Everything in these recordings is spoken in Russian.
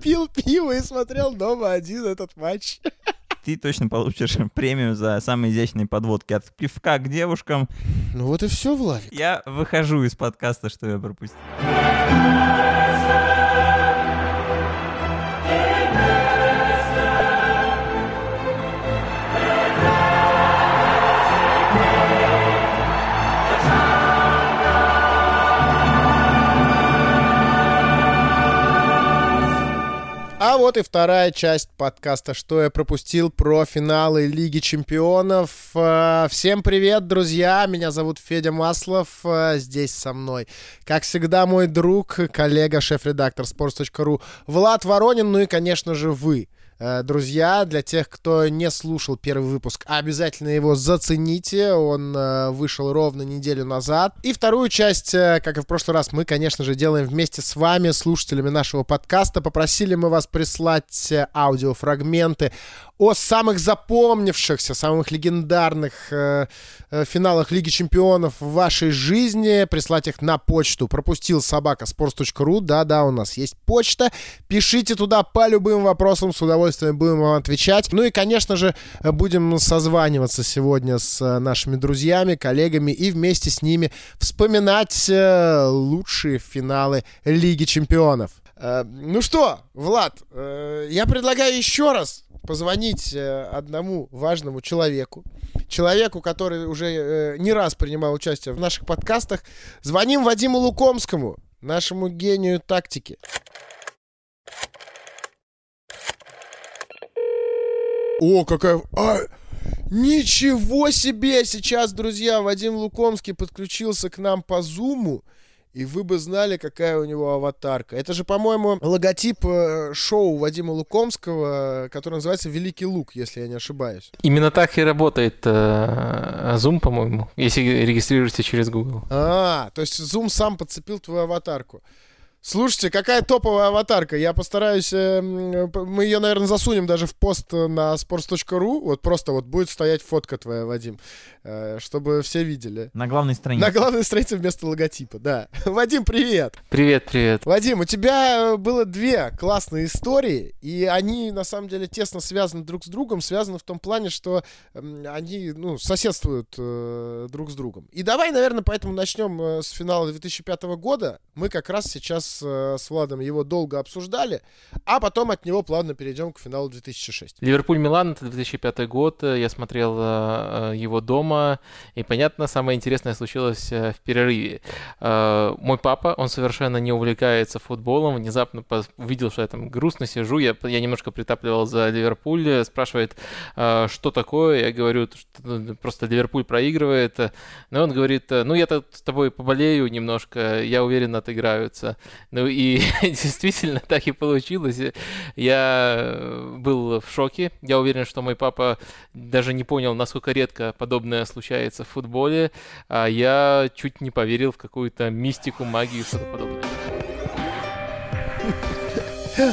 пил пиво и смотрел дома один этот матч. Ты точно получишь премию за самые изящные подводки от пивка к девушкам. Ну вот и все, Владик. Я выхожу из подкаста, что я пропустил. Вот и вторая часть подкаста «Что я пропустил» про финалы Лиги Чемпионов. Э, всем привет, друзья! Меня зовут Федя Маслов. Э, здесь со мной, как всегда, мой друг, коллега, шеф-редактор sports.ru Влад Воронин, ну и, конечно же, вы – друзья, для тех, кто не слушал первый выпуск, обязательно его зацените. Он э, вышел ровно неделю назад. И вторую часть, э, как и в прошлый раз, мы, конечно же, делаем вместе с вами, слушателями нашего подкаста. Попросили мы вас прислать аудиофрагменты о самых запомнившихся, самых легендарных э, э, финалах Лиги Чемпионов в вашей жизни, прислать их на почту. Пропустил собака sports.ru. Да-да, у нас есть почта. Пишите туда по любым вопросам, с удовольствием будем вам отвечать. Ну и, конечно же, будем созваниваться сегодня с э, нашими друзьями, коллегами и вместе с ними вспоминать э, лучшие финалы Лиги Чемпионов. Э, ну что, Влад, э, я предлагаю еще раз позвонить э, одному важному человеку, человеку, который уже э, не раз принимал участие в наших подкастах. Звоним Вадиму Лукомскому, нашему гению тактики. О, какая... А, ничего себе! Сейчас, друзья, Вадим Лукомский подключился к нам по Зуму и вы бы знали, какая у него аватарка. Это же, по-моему, логотип э, шоу Вадима Лукомского, которое называется «Великий лук», если я не ошибаюсь. Именно так и работает э, Zoom, по-моему, если регистрируешься через Google. А, то есть Zoom сам подцепил твою аватарку. Слушайте, какая топовая аватарка. Я постараюсь... Э, мы ее, наверное, засунем даже в пост на sports.ru. Вот просто вот будет стоять фотка твоя, Вадим. Э, чтобы все видели. На главной странице. На главной странице вместо логотипа, да. Вадим, привет! Привет, привет. Вадим, у тебя было две классные истории, и они, на самом деле, тесно связаны друг с другом. Связаны в том плане, что они, ну, соседствуют э, друг с другом. И давай, наверное, поэтому начнем э, с финала 2005 года. Мы как раз сейчас Э, с Владом его долго обсуждали, а потом от него плавно перейдем к финалу 2006. Ливерпуль-Милан, это 2005 год, я смотрел э, его дома, и, понятно, самое интересное случилось э, в перерыве. Мой папа, он совершенно не увлекается футболом, внезапно увидел, что я там грустно сижу, я, я немножко притапливал за Ливерпуль, спрашивает, что такое, я говорю, что ну, просто Ливерпуль проигрывает, но он говорит, ну я-то с тобой поболею немножко, я уверен, отыграются. Ну и действительно так и получилось. Я был в шоке. Я уверен, что мой папа даже не понял, насколько редко подобное случается в футболе. А я чуть не поверил в какую-то мистику, магию, что-то подобное.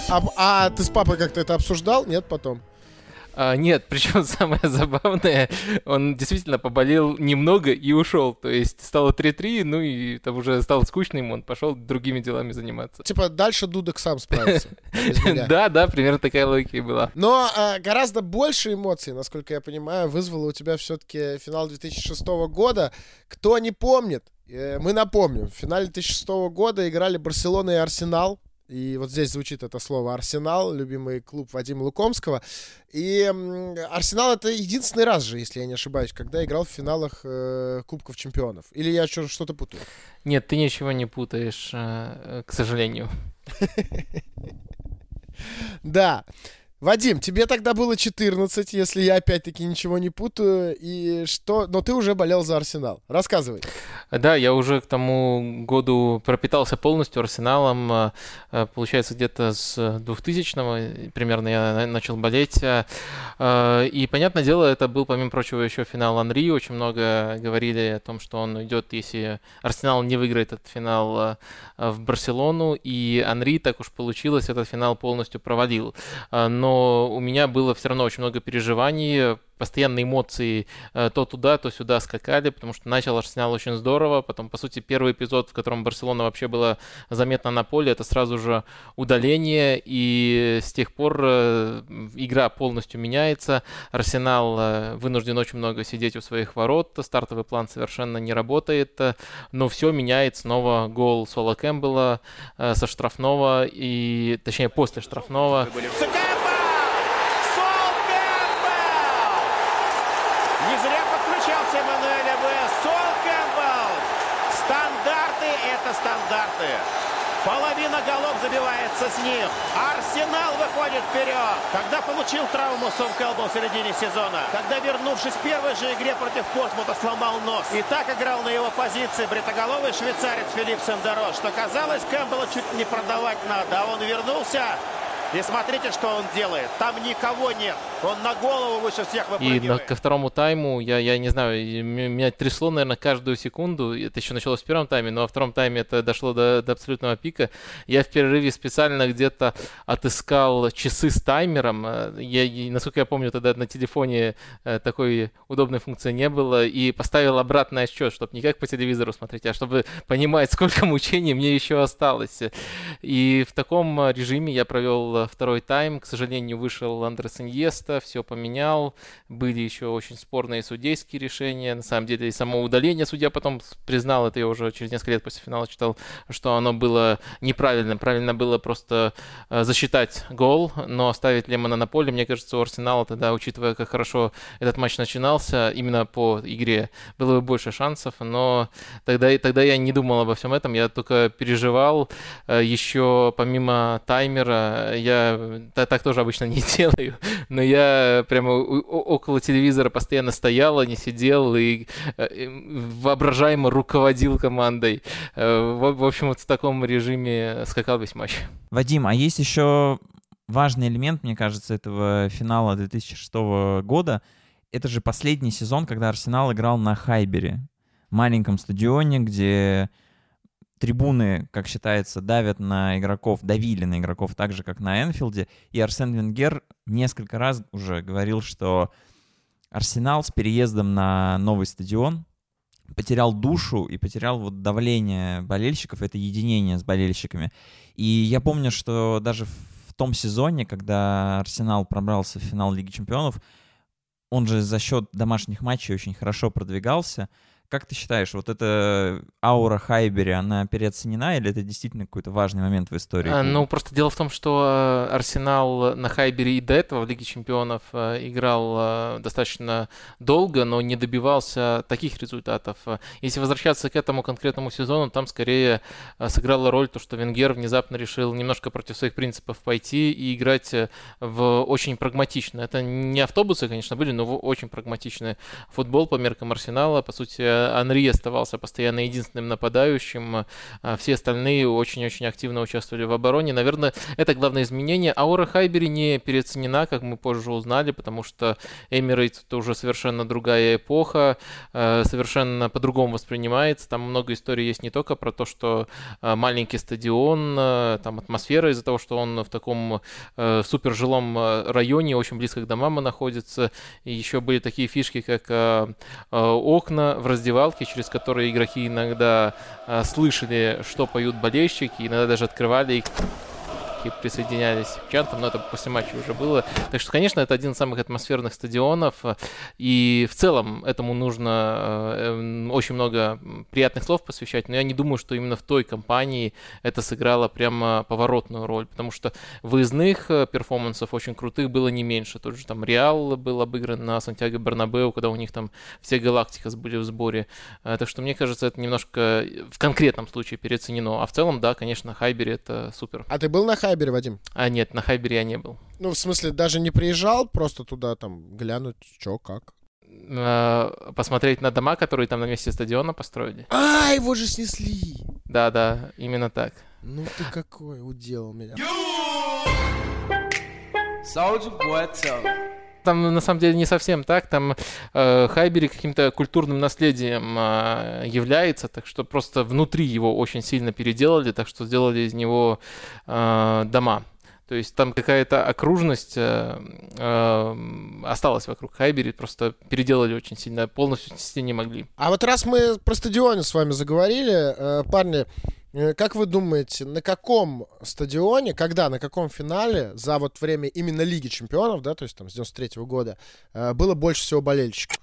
А, а ты с папой как-то это обсуждал? Нет, потом? А, нет, причем самое забавное, он действительно поболел немного и ушел. То есть стало 3-3, ну и там уже стало скучно ему, он пошел другими делами заниматься. Типа дальше Дудок сам справится. Да, да, примерно такая логика и была. Но а, гораздо больше эмоций, насколько я понимаю, вызвало у тебя все-таки финал 2006 года. Кто не помнит, э, мы напомним, в финале 2006 года играли Барселона и Арсенал. И вот здесь звучит это слово «Арсенал», любимый клуб Вадима Лукомского. И «Арсенал» — это единственный раз же, если я не ошибаюсь, когда играл в финалах э, Кубков Чемпионов. Или я что-то путаю? Нет, ты ничего не путаешь, э, к сожалению. Да. Вадим, тебе тогда было 14, если я опять-таки ничего не путаю. И что? Но ты уже болел за Арсенал. Рассказывай. Да, я уже к тому году пропитался полностью Арсеналом. А, а, получается, где-то с 2000-го примерно я начал болеть. А, и, понятное дело, это был, помимо прочего, еще финал Анри. Очень много говорили о том, что он уйдет, если Арсенал не выиграет этот финал в Барселону. И Анри, так уж получилось, этот финал полностью провалил. Но но у меня было все равно очень много переживаний, постоянные эмоции э, то туда, то сюда скакали, потому что начал Арсенал очень здорово. Потом, по сути, первый эпизод, в котором Барселона вообще была заметна на поле, это сразу же удаление, и с тех пор э, игра полностью меняется. Арсенал э, вынужден очень много сидеть у своих ворот, стартовый план совершенно не работает, но все меняет снова гол Сола Кэмпбелла со штрафного, и точнее после штрафного. Стандарты. Половина голов забивается с них. Арсенал выходит вперед. Когда получил травму Сон Кэлбл в середине сезона. Когда, вернувшись в первой же игре против Портмута, сломал нос. И так играл на его позиции бритоголовый швейцарец Филипп Сендеро, что казалось, Кэмпбелла чуть не продавать надо. А он вернулся и смотрите, что он делает. Там никого нет. Он на голову выше всех. И на, ко второму тайму, я, я не знаю, меня трясло, наверное, каждую секунду. Это еще началось в первом тайме, но во втором тайме это дошло до, до абсолютного пика. Я в перерыве специально где-то отыскал часы с таймером. Я, насколько я помню, тогда на телефоне э, такой удобной функции не было. И поставил обратный отсчет, чтобы не как по телевизору смотреть, а чтобы понимать, сколько мучений мне еще осталось. И в таком режиме я провел второй тайм. К сожалению, вышел Андрес Иньеста, все поменял. Были еще очень спорные судейские решения. На самом деле, и само удаление судья потом признал, это я уже через несколько лет после финала читал, что оно было неправильно. Правильно было просто э, засчитать гол, но оставить Лемона на поле, мне кажется, у Арсенала тогда, учитывая, как хорошо этот матч начинался, именно по игре, было бы больше шансов, но тогда, тогда я не думал обо всем этом, я только переживал. Э, еще помимо таймера, я так тоже обычно не делаю, но я прямо около телевизора постоянно стоял, а не сидел и э, воображаемо руководил командой. Э, в общем, вот в таком режиме скакал весь матч. Вадим, а есть еще важный элемент, мне кажется, этого финала 2006 года. Это же последний сезон, когда Арсенал играл на Хайбере, маленьком стадионе, где трибуны, как считается, давят на игроков, давили на игроков так же, как на Энфилде. И Арсен Венгер несколько раз уже говорил, что Арсенал с переездом на новый стадион потерял душу и потерял вот давление болельщиков, это единение с болельщиками. И я помню, что даже в том сезоне, когда Арсенал пробрался в финал Лиги Чемпионов, он же за счет домашних матчей очень хорошо продвигался, как ты считаешь, вот эта аура Хайбери, она переоценена или это действительно какой-то важный момент в истории? А, ну, просто дело в том, что э, Арсенал на Хайбере и до этого в Лиге Чемпионов э, играл э, достаточно долго, но не добивался таких результатов. Если возвращаться к этому конкретному сезону, там скорее сыграла роль то, что Венгер внезапно решил немножко против своих принципов пойти и играть в очень прагматично. Это не автобусы, конечно, были, но очень прагматичный футбол по меркам Арсенала. По сути, Анри оставался постоянно единственным нападающим, а все остальные очень-очень активно участвовали в обороне. Наверное, это главное изменение. Аура Хайбери не переоценена, как мы позже узнали, потому что Эмирейтс это уже совершенно другая эпоха, э, совершенно по-другому воспринимается. Там много историй есть не только про то, что э, маленький стадион, э, там атмосфера из-за того, что он в таком супер жилом районе, очень близко к домам находится. И еще были такие фишки, как окна в разделе раздевалки, через которые игроки иногда а, слышали, что поют болельщики, иногда даже открывали их и присоединялись к чантам, но это после матча уже было. Так что, конечно, это один из самых атмосферных стадионов, и в целом этому нужно э, очень много приятных слов посвящать, но я не думаю, что именно в той компании это сыграло прямо поворотную роль, потому что выездных э, перформансов очень крутых было не меньше. Тот же там Реал был обыгран на Сантьяго Бернабеу, когда у них там все галактика были в сборе. Э, так что мне кажется, это немножко в конкретном случае переоценено. А в целом, да, конечно, Хайбери это супер. А ты был на Хайбере? Вадим? А, нет, на Хайбере я не был. Ну, в смысле, даже не приезжал, просто туда там глянуть, что, как? А, посмотреть на дома, которые там на месте стадиона построили. А, его же снесли! Да, да, именно так. Ну ты какой, уделал меня. Soldier boy, там на самом деле не совсем так. Там э, Хайбери каким-то культурным наследием э, является, так что просто внутри его очень сильно переделали, так что сделали из него э, дома. То есть там какая-то окружность э, э, осталась вокруг Хайбери, просто переделали очень сильно, полностью снести не могли. А вот раз мы про стадионе с вами заговорили, э, парни, как вы думаете, на каком стадионе, когда, на каком финале за вот время именно Лиги Чемпионов, да, то есть там с 93 -го года, э, было больше всего болельщиков?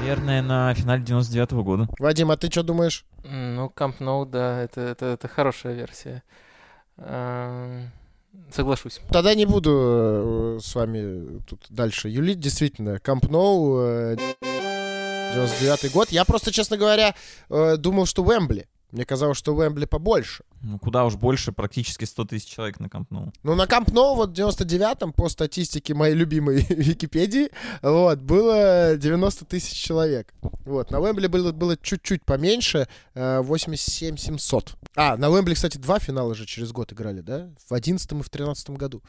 Наверное, на финале 99 -го года. Вадим, а ты что думаешь? Ну, Камп Ноу, да, это, это, это хорошая версия. Эм, Соглашусь. Тогда не буду э, с вами тут дальше юлить. Действительно, Ноу, э, 99 год. Я просто, честно говоря, э, думал, что Уэмбли. Мне казалось, что Уэмбли побольше. Ну, куда уж больше, практически 100 тысяч человек на Камп Ноу. Ну, на Камп Ноу вот в 99-м, по статистике моей любимой Википедии, вот, было 90 тысяч человек. Вот, на Уэмбли было, было чуть-чуть поменьше, э, 87 700. А, на Уэмбли, кстати, два финала же через год играли, да? В 11 и в 13 году.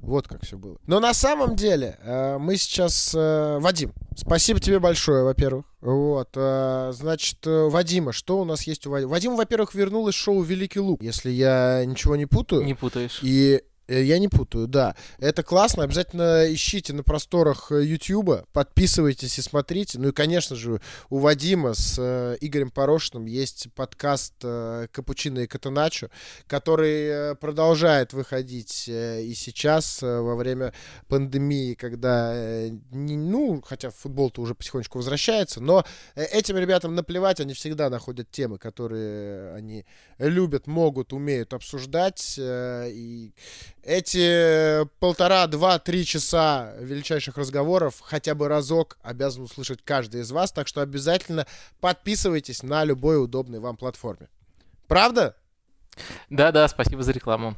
Вот как все было. Но на самом деле, э, мы сейчас... э, Вадим, спасибо тебе большое, во-первых. Вот, э, значит, э, Вадима, что у нас есть у Вадима? Вадим, во-первых, вернулось шоу «Великий лук», если я ничего не путаю. Не путаешь. И я не путаю, да. Это классно. Обязательно ищите на просторах э, Ютьюба, подписывайтесь и смотрите. Ну и, конечно же, у Вадима с э, Игорем Порошиным есть подкаст э, «Капучино и Катаначо», который э, продолжает выходить э, и сейчас, э, во время пандемии, когда, э, ну, хотя футбол-то уже потихонечку возвращается, но э, этим ребятам наплевать, они всегда находят темы, которые они любят, могут, умеют обсуждать. э, И эти полтора, два, три часа величайших разговоров хотя бы разок обязан услышать каждый из вас. Так что обязательно подписывайтесь на любой удобной вам платформе. Правда? Да-да, спасибо за рекламу.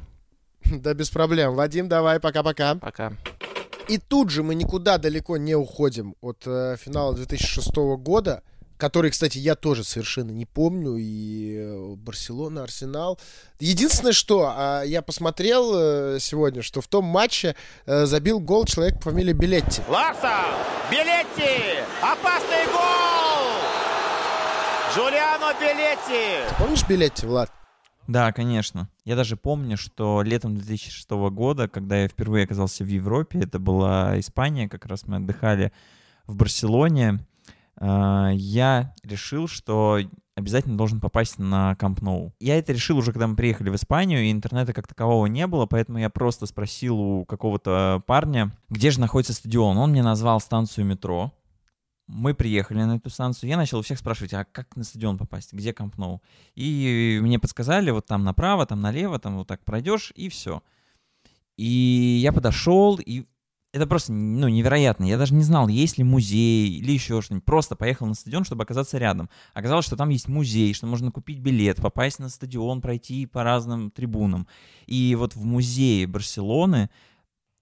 Да без проблем. Вадим, давай, пока-пока. Пока. И тут же мы никуда далеко не уходим от э, финала 2006 года, который, кстати, я тоже совершенно не помню. И э, Барселона, Арсенал. Единственное, что а, я посмотрел э, сегодня, что в том матче э, забил гол человек по фамилии Билетти. Ларсон, Белетти, опасный гол! Джулиано Белетти. Помнишь Билетти, Влад? Да, конечно. Я даже помню, что летом 2006 года, когда я впервые оказался в Европе, это была Испания, как раз мы отдыхали в Барселоне, я решил, что обязательно должен попасть на Камп Ноу. Я это решил уже, когда мы приехали в Испанию, и интернета как такового не было, поэтому я просто спросил у какого-то парня, где же находится стадион. Он мне назвал станцию метро. Мы приехали на эту станцию, я начал у всех спрашивать, а как на стадион попасть, где Камп Ноу? И мне подсказали, вот там направо, там налево, там вот так пройдешь, и все. И я подошел, и это просто, ну, невероятно. Я даже не знал, есть ли музей или еще что-нибудь. Просто поехал на стадион, чтобы оказаться рядом. Оказалось, что там есть музей, что можно купить билет, попасть на стадион, пройти по разным трибунам. И вот в музее Барселоны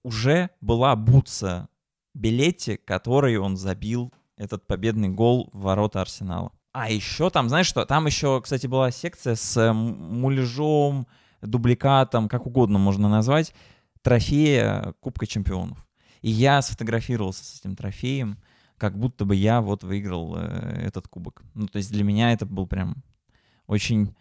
уже была бутса билете, который он забил этот победный гол в ворота Арсенала. А еще там, знаешь что, там еще, кстати, была секция с муляжом, дубликатом, как угодно можно назвать, трофея Кубка Чемпионов. И я сфотографировался с этим трофеем, как будто бы я вот выиграл э, этот кубок. Ну, то есть для меня это был прям очень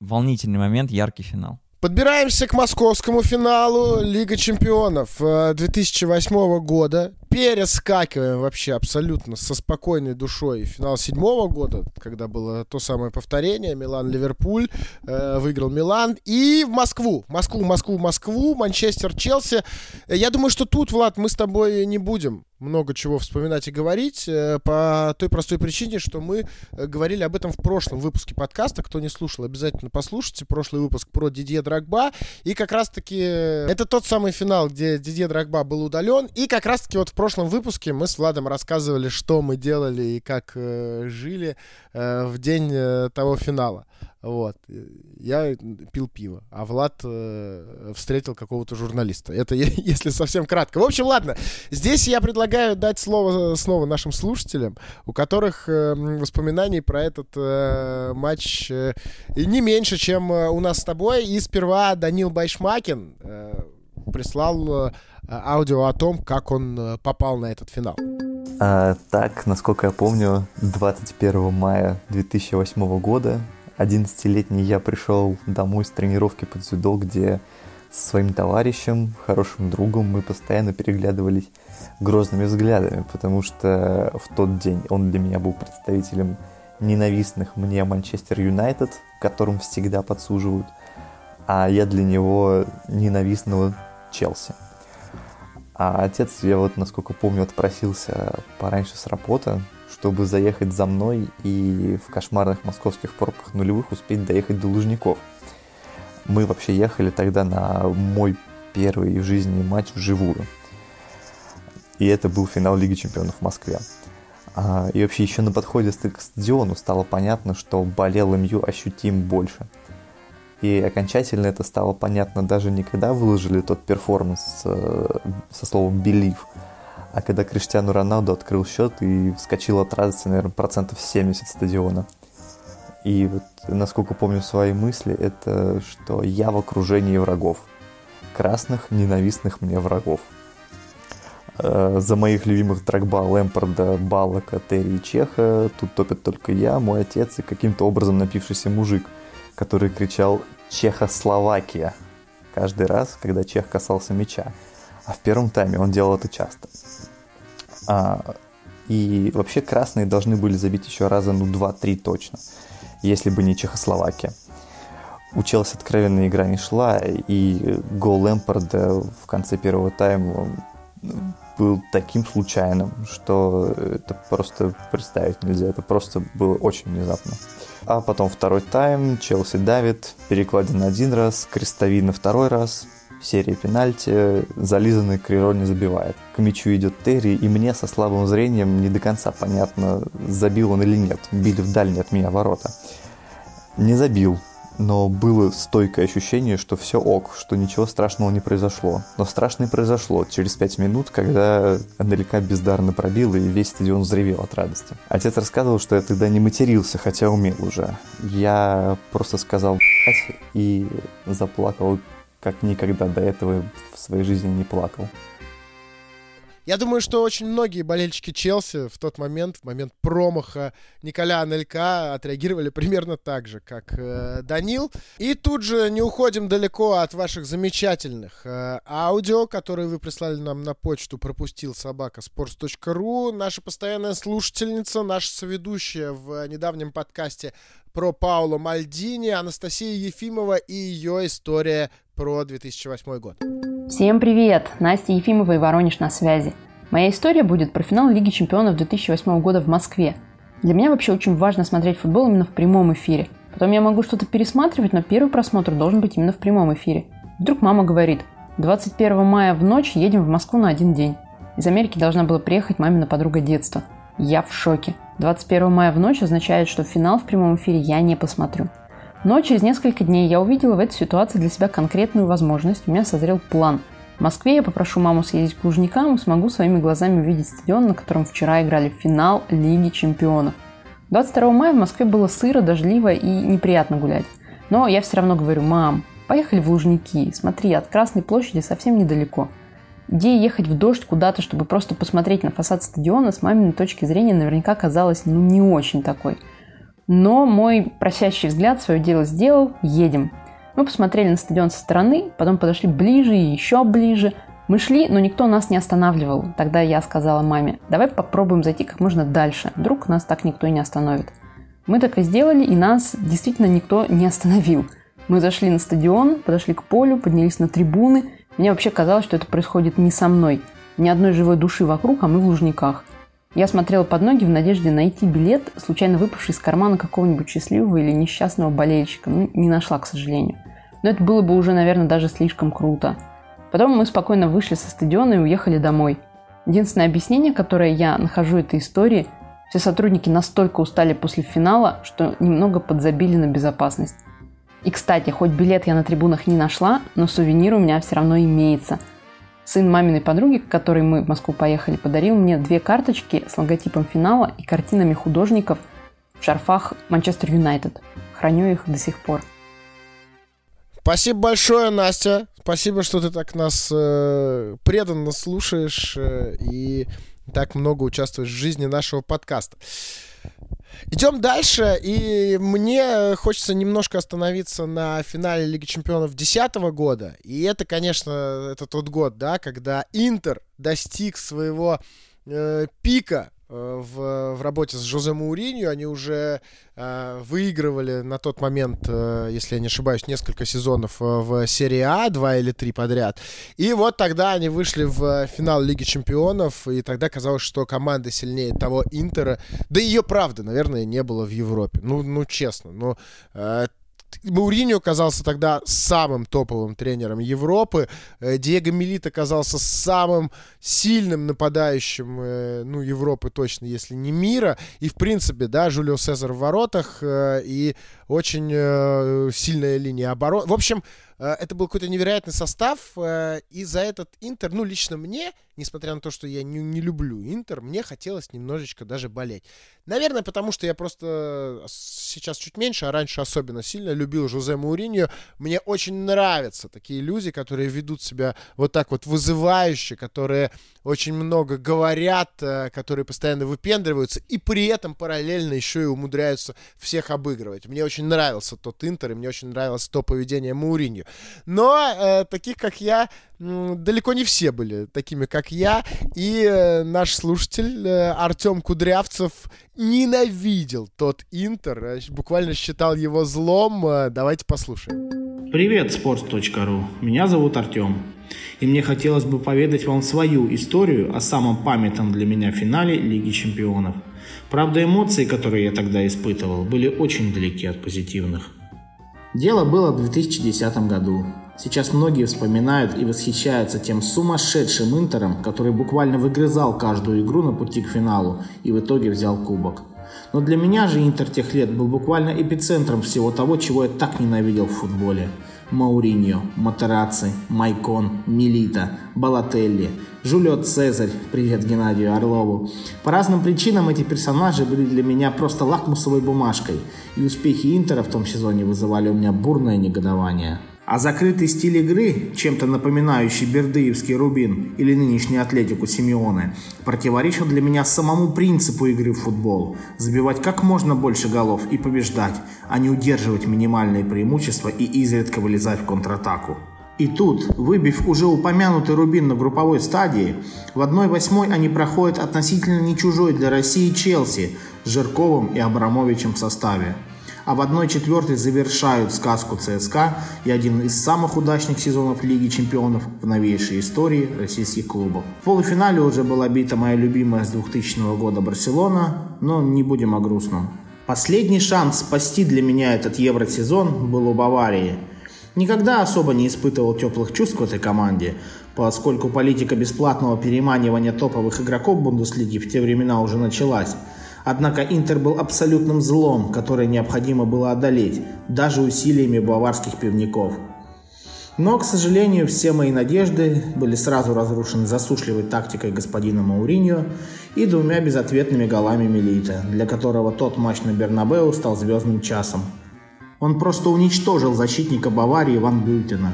волнительный момент, яркий финал. Подбираемся к московскому финалу Лига чемпионов э, 2008 года. Перескакиваем вообще абсолютно со спокойной душой. Финал седьмого года, когда было то самое повторение. Милан-Ливерпуль. э, выиграл Милан. И в Москву. Москву, Москву, Москву. Манчестер, Челси. Э, Я думаю, что тут, Влад, мы с тобой не будем много чего вспоминать и говорить э, по той простой причине, что мы э, говорили об этом в прошлом выпуске подкаста. Кто не слушал, обязательно послушайте. Прошлый выпуск про Дидье Драгба. И как раз-таки это тот самый финал, где Дидье Драгба был удален. И как раз-таки вот в прошлом выпуске мы с Владом рассказывали, что мы делали и как э, жили э, в день э, того финала. Вот. Я пил пиво, а Влад э, встретил какого-то журналиста. Это если совсем кратко. В общем, ладно. Здесь я предлагаю дать слово снова нашим слушателям, у которых э, воспоминаний про этот э, матч э, не меньше, чем э, у нас с тобой. И сперва Данил Байшмакин э, прислал э, аудио о том, как он э, попал на этот финал. А, так, насколько я помню, 21 мая 2008 года 11-летний я пришел домой с тренировки под дзюдо, где со своим товарищем, хорошим другом мы постоянно переглядывались грозными взглядами, потому что в тот день он для меня был представителем ненавистных мне Манчестер Юнайтед, которым всегда подсуживают, а я для него ненавистного Челси. А отец, я вот, насколько помню, отпросился пораньше с работы, чтобы заехать за мной и в кошмарных московских пробках нулевых успеть доехать до Лужников. Мы вообще ехали тогда на мой первый в жизни матч вживую. И это был финал Лиги Чемпионов в Москве. А, и вообще еще на подходе к стадиону стало понятно, что болел МЮ ощутим больше. И окончательно это стало понятно даже не когда выложили тот перформанс э, со словом «believe», а когда Криштиану Роналду открыл счет и вскочил от радости, наверное, процентов 70 стадиона. И вот, насколько помню свои мысли, это что я в окружении врагов. Красных, ненавистных мне врагов. Э, за моих любимых Драгба, Лэмпорда, Балака, Терри и Чеха тут топят только я, мой отец и каким-то образом напившийся мужик, который кричал «Чехословакия» каждый раз, когда Чех касался мяча. А в первом тайме он делал это часто. А, и вообще красные должны были забить еще раза, ну, 2-3 точно, если бы не Чехословакия. У Челси откровенная игра не шла, и гол Лэмпорда в конце первого тайма был таким случайным, что это просто представить нельзя. Это просто было очень внезапно. А потом второй тайм, Челси давит, перекладин один раз, крестовина второй раз, серия пенальти, зализанный Криро не забивает. К мячу идет Терри, и мне со слабым зрением не до конца понятно, забил он или нет. Били в дальние от меня ворота. Не забил, но было стойкое ощущение, что все ок, что ничего страшного не произошло. Но страшное произошло через пять минут, когда Анелика бездарно пробил и весь стадион взревел от радости. Отец рассказывал, что я тогда не матерился, хотя умел уже. Я просто сказал и заплакал, как никогда до этого в своей жизни не плакал. Я думаю, что очень многие болельщики Челси в тот момент, в момент промаха Николя Анелька, отреагировали примерно так же, как э, Данил. И тут же не уходим далеко от ваших замечательных э, аудио, которые вы прислали нам на почту пропустил собака sports.ru. Наша постоянная слушательница, наша соведущая в недавнем подкасте про Пауло Мальдини, Анастасия Ефимова и ее история про 2008 год. Всем привет! Настя Ефимова и Воронеж на связи. Моя история будет про финал Лиги Чемпионов 2008 года в Москве. Для меня вообще очень важно смотреть футбол именно в прямом эфире. Потом я могу что-то пересматривать, но первый просмотр должен быть именно в прямом эфире. Вдруг мама говорит, 21 мая в ночь едем в Москву на один день. Из Америки должна была приехать мамина подруга детства. Я в шоке. 21 мая в ночь означает, что финал в прямом эфире я не посмотрю. Но через несколько дней я увидела в этой ситуации для себя конкретную возможность. У меня созрел план. В Москве я попрошу маму съездить к Лужникам и смогу своими глазами увидеть стадион, на котором вчера играли в финал Лиги Чемпионов. 22 мая в Москве было сыро, дождливо и неприятно гулять. Но я все равно говорю, мам, поехали в Лужники. Смотри, от Красной площади совсем недалеко. Идея ехать в дождь куда-то, чтобы просто посмотреть на фасад стадиона, с маминой точки зрения наверняка казалась ну, не очень такой – но мой просящий взгляд свое дело сделал, едем. Мы посмотрели на стадион со стороны, потом подошли ближе и еще ближе. Мы шли, но никто нас не останавливал. Тогда я сказала маме, давай попробуем зайти как можно дальше. Вдруг нас так никто и не остановит. Мы так и сделали, и нас действительно никто не остановил. Мы зашли на стадион, подошли к полю, поднялись на трибуны. Мне вообще казалось, что это происходит не со мной. Ни одной живой души вокруг, а мы в Лужниках. Я смотрела под ноги в надежде найти билет, случайно выпавший из кармана какого-нибудь счастливого или несчастного болельщика. Ну, не нашла, к сожалению. Но это было бы уже, наверное, даже слишком круто. Потом мы спокойно вышли со стадиона и уехали домой. Единственное объяснение, которое я нахожу этой истории, все сотрудники настолько устали после финала, что немного подзабили на безопасность. И, кстати, хоть билет я на трибунах не нашла, но сувенир у меня все равно имеется – Сын маминой подруги, к которой мы в Москву поехали, подарил мне две карточки с логотипом финала и картинами художников в шарфах Манчестер Юнайтед. Храню их до сих пор. Спасибо большое, Настя. Спасибо, что ты так нас э, преданно слушаешь э, и так много участвуешь в жизни нашего подкаста. Идем дальше, и мне хочется немножко остановиться на финале Лиги Чемпионов 2010 года. И это, конечно, это тот год, да, когда Интер достиг своего э, пика в, в работе с Жозе Мауринью. Они уже э, выигрывали на тот момент, э, если я не ошибаюсь, несколько сезонов э, в серии А, два или три подряд. И вот тогда они вышли в финал Лиги Чемпионов, и тогда казалось, что команда сильнее того Интера. Да ее, правда, наверное, не было в Европе. Ну, ну честно. Но э, Мауриньо оказался тогда самым топовым тренером Европы. Э, Диего Милит оказался самым сильным нападающим, э, ну, Европы точно, если не мира. И, в принципе, да, Жулио Сезар в воротах э, и очень сильная линия обороны. В общем, это был какой-то невероятный состав, и за этот Интер, ну, лично мне, несмотря на то, что я не, не люблю Интер, мне хотелось немножечко даже болеть. Наверное, потому что я просто сейчас чуть меньше, а раньше особенно сильно любил Жозе Мауриньо. Мне очень нравятся такие люди, которые ведут себя вот так вот вызывающе, которые очень много говорят, э, которые постоянно выпендриваются и при этом параллельно еще и умудряются всех обыгрывать. Мне очень нравился тот Интер, и мне очень нравилось то поведение Мауриньо. Но э, таких, как я, далеко не все были такими, как я. И э, наш слушатель э, Артем Кудрявцев ненавидел тот Интер, э, буквально считал его злом. Э, давайте послушаем. Привет, sports.ru. Меня зовут Артем. И мне хотелось бы поведать вам свою историю о самом памятном для меня финале Лиги Чемпионов. Правда, эмоции, которые я тогда испытывал, были очень далеки от позитивных. Дело было в 2010 году. Сейчас многие вспоминают и восхищаются тем сумасшедшим Интером, который буквально выгрызал каждую игру на пути к финалу и в итоге взял кубок. Но для меня же Интер тех лет был буквально эпицентром всего того, чего я так ненавидел в футболе. Мауриньо, Матераци, Майкон, Милита, Балателли, Жулио Цезарь, привет Геннадию Орлову. По разным причинам эти персонажи были для меня просто лакмусовой бумажкой, и успехи Интера в том сезоне вызывали у меня бурное негодование. А закрытый стиль игры, чем-то напоминающий Бердыевский Рубин или нынешний Атлетику Симеоне, противоречил для меня самому принципу игры в футбол – забивать как можно больше голов и побеждать, а не удерживать минимальные преимущества и изредка вылезать в контратаку. И тут, выбив уже упомянутый Рубин на групповой стадии, в 1-8 они проходят относительно не чужой для России Челси с Жирковым и Абрамовичем в составе а в 1-4 завершают сказку ЦСКА и один из самых удачных сезонов Лиги Чемпионов в новейшей истории российских клубов. В полуфинале уже была бита моя любимая с 2000 года Барселона, но не будем о грустном. Последний шанс спасти для меня этот Евросезон был у Баварии. Никогда особо не испытывал теплых чувств к этой команде, поскольку политика бесплатного переманивания топовых игроков Бундеслиги в те времена уже началась – Однако Интер был абсолютным злом, которое необходимо было одолеть, даже усилиями баварских пивников. Но, к сожалению, все мои надежды были сразу разрушены засушливой тактикой господина Мауриньо и двумя безответными голами Мелита, для которого тот матч на Бернабеу стал звездным часом. Он просто уничтожил защитника Баварии Ван Бюльтена.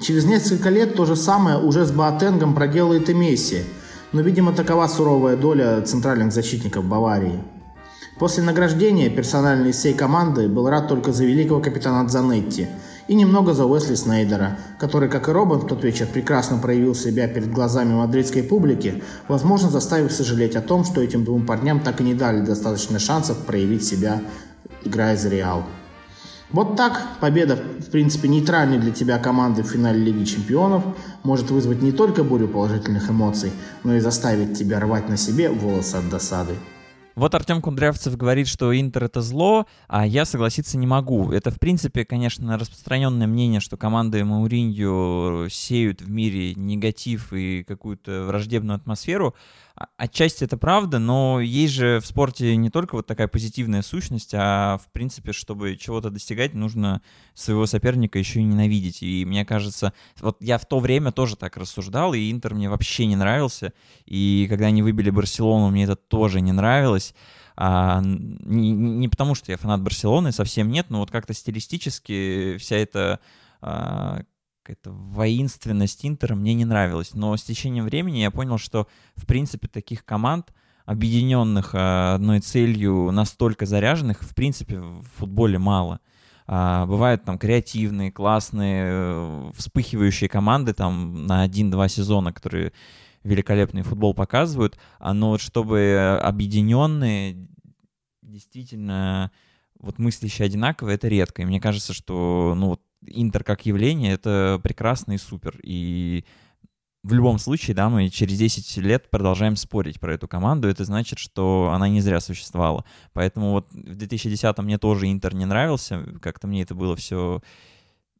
Через несколько лет то же самое уже с Боатенгом проделает и Месси – но, видимо, такова суровая доля центральных защитников Баварии. После награждения персональный всей команды был рад только за великого капитана Дзанетти и немного за Уэсли Снейдера, который, как и Робин в тот вечер прекрасно проявил себя перед глазами мадридской публики, возможно, заставив сожалеть о том, что этим двум парням так и не дали достаточно шансов проявить себя, играя за Реал. Вот так победа, в принципе, нейтральной для тебя команды в финале Лиги Чемпионов может вызвать не только бурю положительных эмоций, но и заставить тебя рвать на себе волосы от досады. Вот Артем Кундрявцев говорит, что Интер это зло, а я согласиться не могу. Это, в принципе, конечно, распространенное мнение, что команды Мауринью сеют в мире негатив и какую-то враждебную атмосферу. А, отчасти это правда, но есть же в спорте не только вот такая позитивная сущность, а в принципе, чтобы чего-то достигать, нужно своего соперника еще и ненавидеть. И мне кажется, вот я в то время тоже так рассуждал, и Интер мне вообще не нравился. И когда они выбили Барселону, мне это тоже не нравилось. А, не, не потому, что я фанат Барселоны, совсем нет, но вот как-то стилистически вся эта а, какая-то воинственность Интера мне не нравилась. Но с течением времени я понял, что, в принципе, таких команд объединенных а, одной целью, настолько заряженных, в принципе, в футболе мало. А, бывают там креативные, классные, э, вспыхивающие команды там на один-два сезона, которые великолепный футбол показывают, а, но вот чтобы объединенные, действительно, вот мыслящие одинаковые, это редко. И мне кажется, что, ну, вот Интер как явление — это прекрасно и супер. И в любом случае, да, мы через 10 лет продолжаем спорить про эту команду, это значит, что она не зря существовала. Поэтому вот в 2010-м мне тоже Интер не нравился, как-то мне это было все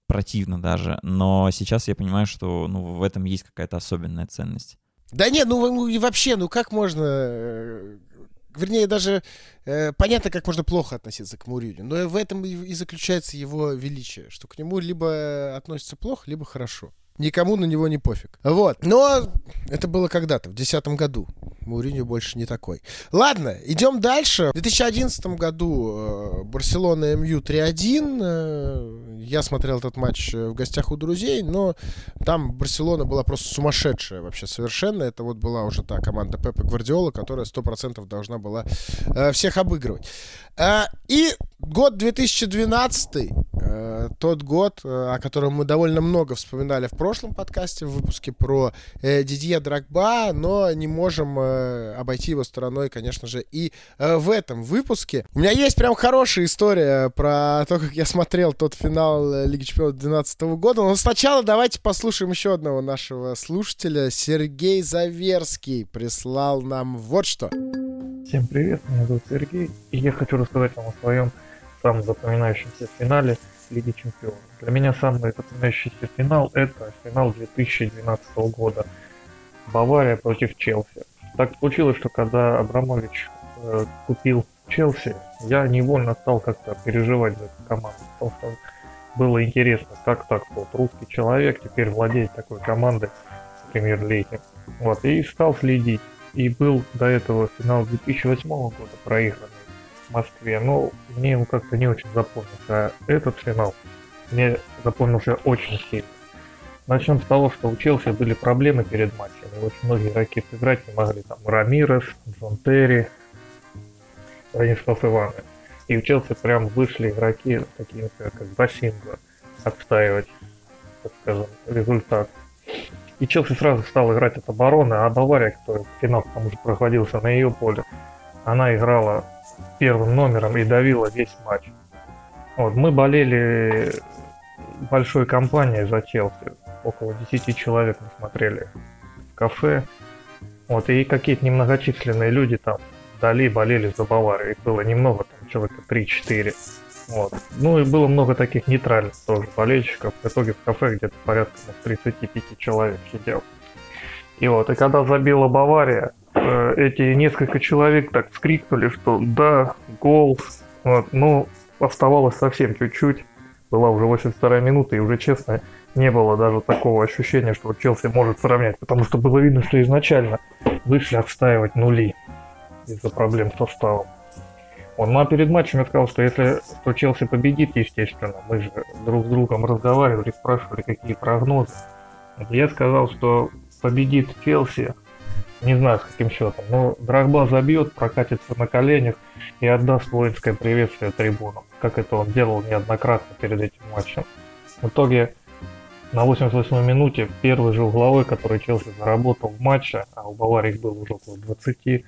противно даже, но сейчас я понимаю, что ну, в этом есть какая-то особенная ценность. Да нет, ну, и вообще, ну как можно... Вернее, даже э, понятно, как можно плохо относиться к Муриню, но в этом и, и заключается его величие, что к нему либо относятся плохо, либо хорошо. Никому на него не пофиг. Вот. Но это было когда-то, в 2010 году. Мауриньо больше не такой. Ладно, идем дальше. В 2011 году э, Барселона МЮ 3-1. Э, я смотрел этот матч э, в гостях у друзей, но там Барселона была просто сумасшедшая вообще совершенно. Это вот была уже та команда Пепа Гвардиола, которая 100% должна была всех обыгрывать. И год 2012, тот год, о котором мы довольно много вспоминали в прошлом подкасте, в выпуске про Дидье Драгба, но не можем Э, обойти его стороной, конечно же, и э, в этом выпуске. У меня есть прям хорошая история про то, как я смотрел тот финал э, Лиги Чемпионов 2012 года. Но сначала давайте послушаем еще одного нашего слушателя. Сергей Заверский прислал нам вот что. Всем привет, меня зовут Сергей, и я хочу рассказать вам о своем самом запоминающемся финале Лиги Чемпионов. Для меня самый запоминающийся финал – это финал 2012 года. Бавария против Челси. Так получилось, что когда Абрамович э, купил Челси, я невольно стал как-то переживать за эту команду, потому что было интересно, как так вот русский человек теперь владеет такой командой в премьер-лиге. Вот, и стал следить. И был до этого финал 2008 года проигранный Москве, но мне его как-то не очень запомнился. А этот финал мне запомнился очень сильно. Начнем с того, что у Челси были проблемы перед матчем. И очень многие игроки сыграть не могли. Там Рамирес, Джон Терри, Ранислав Иванович. И у Челси прям вышли игроки, такие, например, как Басинго, отстаивать, так скажем, результат. И Челси сразу стал играть от обороны, а Бавария, который финал, потому что проходился на ее поле, она играла первым номером и давила весь матч. Вот, мы болели большой компанией за Челси около 10 человек мы смотрели в кафе. Вот, и какие-то немногочисленные люди там вдали болели за Баварию. Их было немного, там человека 3-4. Вот. Ну и было много таких нейтральных тоже болельщиков. В итоге в кафе где-то порядка ну, 35 человек сидел. И вот, и когда забила Бавария, эти несколько человек так вскрикнули, что да, гол. Вот, ну, оставалось совсем чуть-чуть. Была уже 82 минута, и уже честно, не было даже такого ощущения, что Челси может сравнять, потому что было видно, что изначально вышли отстаивать нули из-за проблем с составом. Он, ну а перед матчем сказал, что если что Челси победит, естественно, мы же друг с другом разговаривали, спрашивали, какие прогнозы. Я сказал, что победит Челси, не знаю с каким счетом, но Драгба забьет, прокатится на коленях и отдаст воинское приветствие трибунам, как это он делал неоднократно перед этим матчем. В итоге на 88-й минуте первый же угловой, который Челси заработал в матче, а у Баварии их было уже около 20,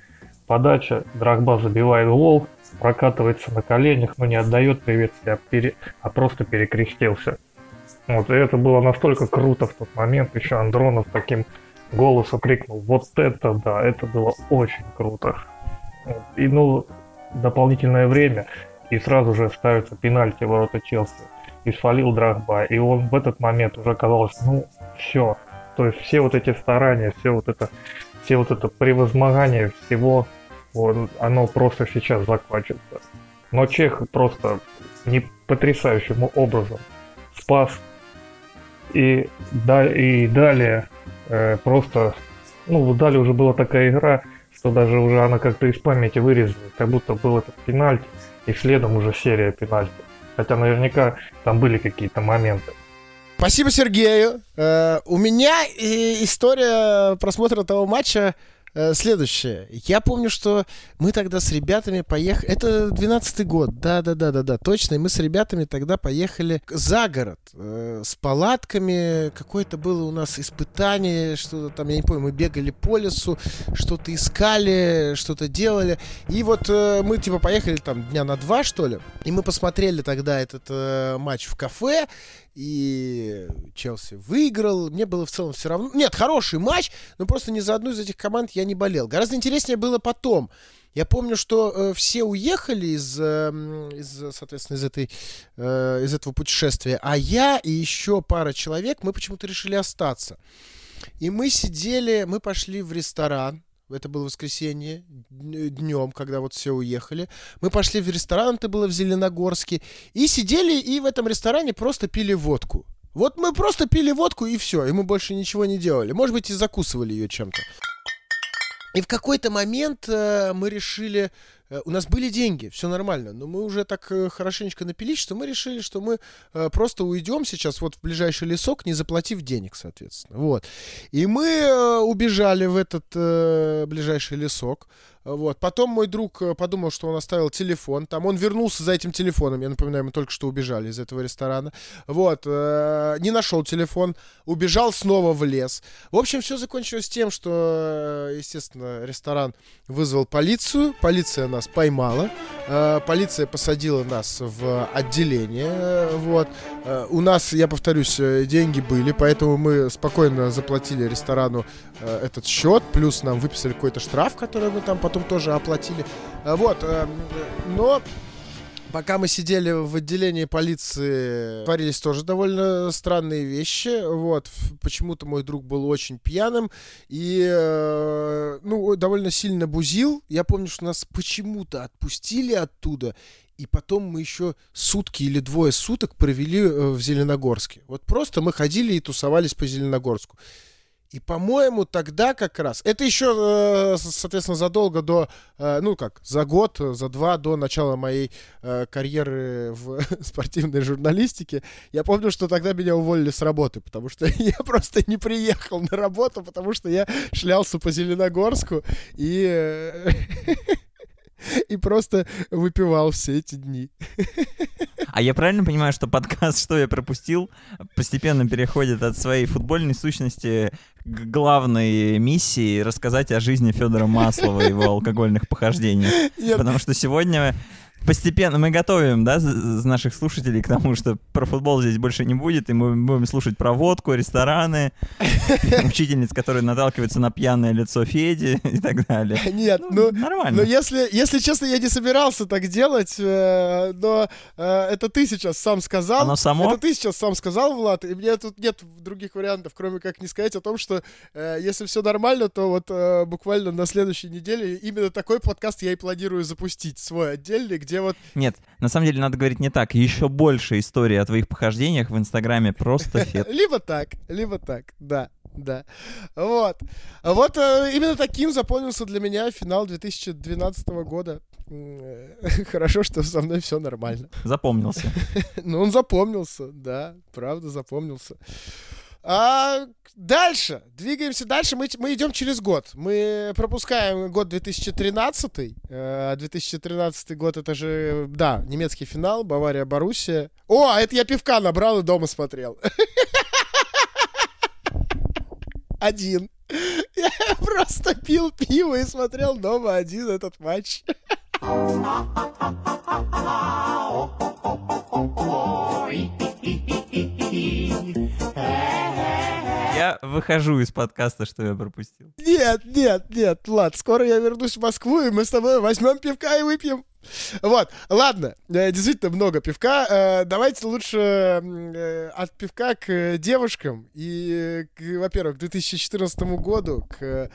подача, Драгба забивает гол, прокатывается на коленях, но не отдает приветствие, а, пере... а просто перекрестился. Вот, и это было настолько круто в тот момент, еще Андронов таким голосом крикнул, вот это да, это было очень круто. И ну, дополнительное время, и сразу же ставится пенальти ворота Челси и свалил Драгба. И он в этот момент уже казалось, ну, все. То есть все вот эти старания, все вот это, все вот это превозмогание всего, вот, оно просто сейчас закончится. Но Чех просто не потрясающим образом спас. И, да, и далее э, просто, ну, далее уже была такая игра, что даже уже она как-то из памяти вырезалась, как будто был этот пенальти, и следом уже серия пенальти. Хотя наверняка там были какие-то моменты. Спасибо Сергею. Э, у меня история просмотра того матча следующее. Я помню, что мы тогда с ребятами поехали... Это 12-й год, да-да-да-да-да, точно. И мы с ребятами тогда поехали за город э, с палатками. Какое-то было у нас испытание, что-то там, я не помню, мы бегали по лесу, что-то искали, что-то делали. И вот э, мы типа поехали там дня на два, что ли. И мы посмотрели тогда этот э, матч в кафе и Челси выиграл. Мне было в целом все равно. Нет, хороший матч, но просто ни за одну из этих команд я не болел. Гораздо интереснее было потом. Я помню, что э, все уехали из, э, из, соответственно, из, этой, э, из этого путешествия, а я и еще пара человек, мы почему-то решили остаться. И мы сидели, мы пошли в ресторан, это было воскресенье, днем, когда вот все уехали. Мы пошли в ресторан, это было в Зеленогорске, и сидели и в этом ресторане просто пили водку. Вот мы просто пили водку и все, и мы больше ничего не делали. Может быть, и закусывали ее чем-то. И в какой-то момент э, мы решили, у нас были деньги, все нормально, но мы уже так э, хорошенечко напились, что мы решили, что мы э, просто уйдем сейчас вот в ближайший лесок, не заплатив денег, соответственно. Вот. И мы э, убежали в этот э, ближайший лесок. Вот. Потом мой друг э, подумал, что он оставил телефон. Там он вернулся за этим телефоном. Я напоминаю, мы только что убежали из этого ресторана. Вот. Э, не нашел телефон. Убежал снова в лес. В общем, все закончилось тем, что, э, естественно, ресторан вызвал полицию. Полиция нас поймала. Полиция посадила нас в отделение. Вот. У нас, я повторюсь, деньги были, поэтому мы спокойно заплатили ресторану этот счет. Плюс нам выписали какой-то штраф, который мы там потом тоже оплатили. Э, вот, э, но пока мы сидели в отделении полиции, творились тоже довольно странные вещи. Вот, почему-то мой друг был очень пьяным и, э, ну, довольно сильно бузил. Я помню, что нас почему-то отпустили оттуда, и потом мы еще сутки или двое суток провели в Зеленогорске. Вот просто мы ходили и тусовались по Зеленогорску. И, по-моему, тогда как раз... Это еще, э, соответственно, задолго до... Э, ну, как, за год, за два до начала моей э, карьеры в спортивной журналистике. Я помню, что тогда меня уволили с работы, потому что я просто не приехал на работу, потому что я шлялся по Зеленогорску и... и просто выпивал все эти дни. А я правильно понимаю, что подкаст «Что я пропустил» постепенно переходит от своей футбольной сущности к главной миссии рассказать о жизни Федора Маслова и его алкогольных похождениях? Нет. Потому что сегодня постепенно мы готовим, да, наших слушателей к тому, что про футбол здесь больше не будет, и мы будем слушать про водку, рестораны, учительниц, которые наталкиваются на пьяное лицо Феди и так далее. Нет, ну, ну нормально. Но если, если честно, я не собирался так делать, э, но э, это ты сейчас сам сказал. Оно само? Это ты сейчас сам сказал, Влад, и мне тут нет других вариантов, кроме как не сказать о том, что э, если все нормально, то вот э, буквально на следующей неделе именно такой подкаст я и планирую запустить, свой отдельный, где вот... Нет, на самом деле надо говорить не так. Еще больше истории о твоих похождениях в Инстаграме просто фет. Либо так, либо так, да. Да. Вот. Вот э, именно таким запомнился для меня финал 2012 года. Хорошо, что со мной все нормально. Запомнился. ну, он запомнился, да, правда запомнился. А дальше, двигаемся дальше, мы, мы идем через год. Мы пропускаем год 2013. 2013 э, год это же, да, немецкий финал, Бавария, Боруссия. О, а это я пивка набрал и дома смотрел. Один. Я просто пил пиво и смотрел дома один этот матч. Я выхожу из подкаста, что я пропустил. Нет, нет, нет, Влад, скоро я вернусь в Москву, и мы с тобой возьмем пивка и выпьем. Вот, ладно, э, действительно много пивка. Э, давайте лучше э, от пивка к девушкам. И, во-первых, к 2014 году, к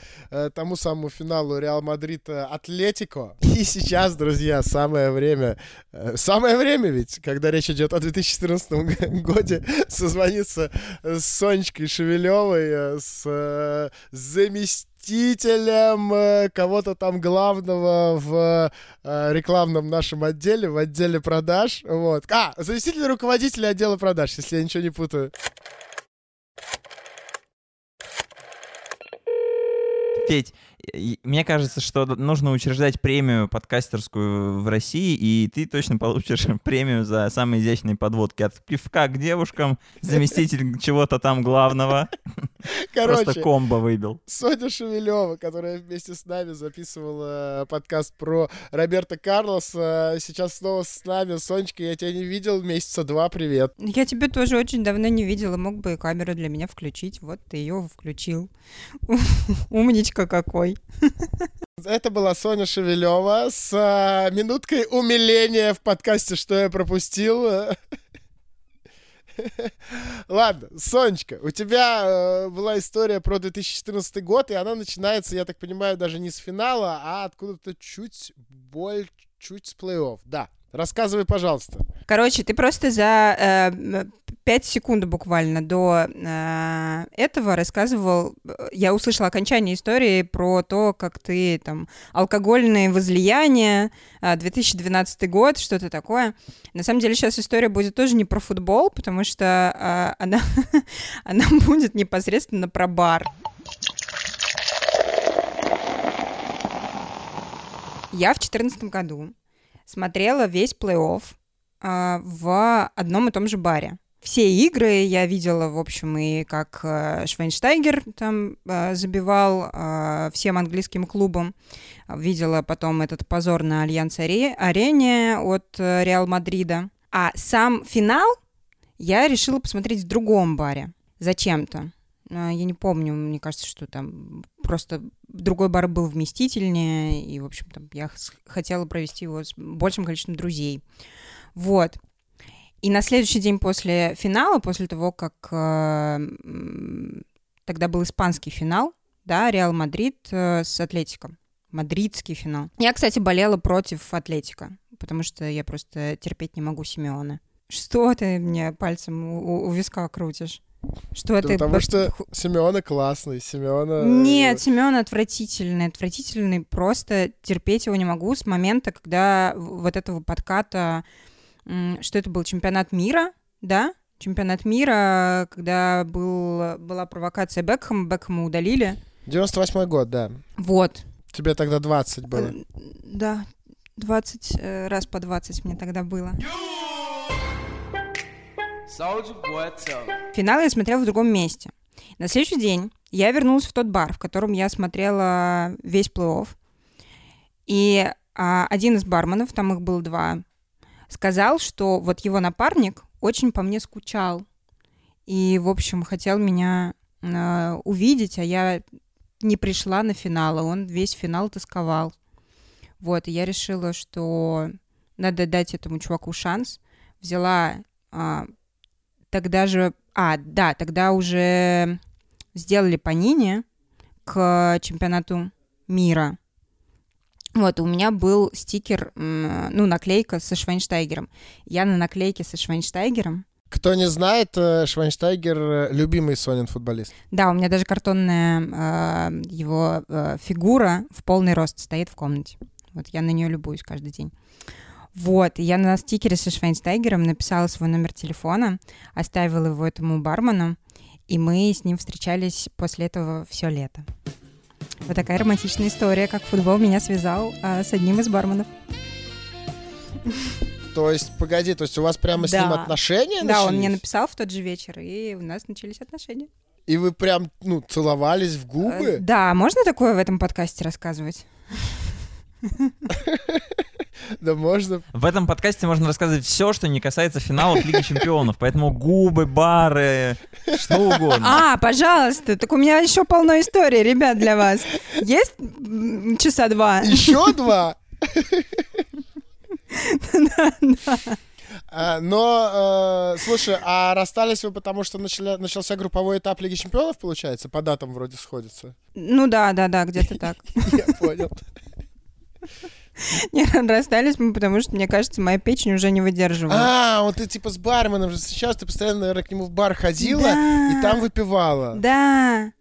тому самому финалу Реал Мадрида Атлетико. И сейчас, друзья, самое время, самое время ведь, когда речь идет о 2014 году, созвониться с Сонечкой Шевелевой, с заместителем заместителем э, кого-то там главного в э, рекламном нашем отделе, в отделе продаж. Вот. А, заместитель руководителя отдела продаж, если я ничего не путаю. Петь, мне кажется, что нужно учреждать премию подкастерскую в России, и ты точно получишь премию за самые изящные подводки. От пивка к девушкам, заместитель чего-то там главного. Короче, Просто комбо выбил. Соня Шевелева, которая вместе с нами записывала подкаст про Роберта Карлоса, сейчас снова с нами. Сонечка, я тебя не видел месяца два, привет. Я тебя тоже очень давно не видела, мог бы и камеру для меня включить. Вот ты ее включил. Умничка какой. Это была Соня Шевелева с а, минуткой умиления в подкасте «Что я пропустил». Ладно, Сонечка, у тебя э, была история про 2014 год, и она начинается, я так понимаю, даже не с финала, а откуда-то чуть боль, чуть с плей-офф. Да, рассказывай, пожалуйста. Короче, ты просто за э, 5 секунд буквально до э, этого рассказывал, я услышала окончание истории про то, как ты там алкогольные возлияния, э, 2012 год, что-то такое. На самом деле сейчас история будет тоже не про футбол, потому что э, она, она будет непосредственно про бар. Я в 2014 году смотрела весь плей-офф э, в одном и том же баре. Все игры я видела, в общем, и как э, Швейнштайгер там э, забивал э, всем английским клубам. Видела потом этот позор на Альянс Арене от э, Реал Мадрида. А сам финал я решила посмотреть в другом баре. Зачем-то. Э, Я не помню, мне кажется, что там просто другой бар был вместительнее, и, в общем, там я хотела провести его с большим количеством друзей. Вот. И на следующий день после финала, после того, как э, тогда был испанский финал, да, Реал Мадрид э, с Атлетиком. Мадридский финал. Я, кстати, болела против Атлетика, потому что я просто терпеть не могу Симеона. Что ты мне пальцем у, у виска крутишь? Что ты... потому что Симеона классный, Симеона... Нет, Симеоне отвратительный, отвратительный. Просто терпеть его не могу с момента, когда вот этого подката, что это был чемпионат мира, да? Чемпионат мира, когда был, была провокация Бекхэма, Бекхэма удалили. 98 год, да. Вот. Тебе тогда 20 было. Э, Да, 20 э, раз по 20 мне тогда было. Финал я смотрела в другом месте. На следующий день я вернулась в тот бар, в котором я смотрела весь плей-офф. И а, один из барменов, там их было два, сказал, что вот его напарник очень по мне скучал. И, в общем, хотел меня э, увидеть, а я не пришла на финал, а он весь финал тосковал. Вот, и я решила, что надо дать этому чуваку шанс. Взяла а, тогда же... А, да, тогда уже сделали Панини к чемпионату мира. Вот, у меня был стикер, ну, наклейка со Швайнштайгером. Я на наклейке со Швайнштайгером. Кто не знает, э, Швайнштайгер э, — любимый Сонин футболист. Да, у меня даже картонная э, его э, фигура в полный рост стоит в комнате. Вот я на нее любуюсь каждый день. Вот, и я на стикере со Швайнштайгером написала свой номер телефона, оставила его этому бармену, и мы с ним встречались после этого все лето. Вот такая романтичная история, как футбол меня связал а, с одним из барменов. То есть, погоди, то есть у вас прямо с ним Да. отношения Да, он начались? мне написал в тот же вечер, и у нас начались отношения. И вы прям, ну, целовались в Э, губы? Да, можно такое в этом подкасте рассказывать? Да можно. В этом подкасте можно рассказывать все, что не касается финалов Лиги Чемпионов. Поэтому губы, бары, что угодно. А, пожалуйста, так у меня еще полно историй, ребят, для вас. Есть часа два? Еще два? А, Но, э, слушай, а расстались вы потому, что начали- начался групповой этап Лиги Чемпионов, получается? По датам вроде сходится. Ну да, да, да, где-то так. Я понял. Не, расстались мы, потому что, мне кажется, моя печень уже не выдерживает. А, вот ты типа с барменом же сейчас, ты постоянно, наверное, к нему в бар ходила Да. и там выпивала. Да,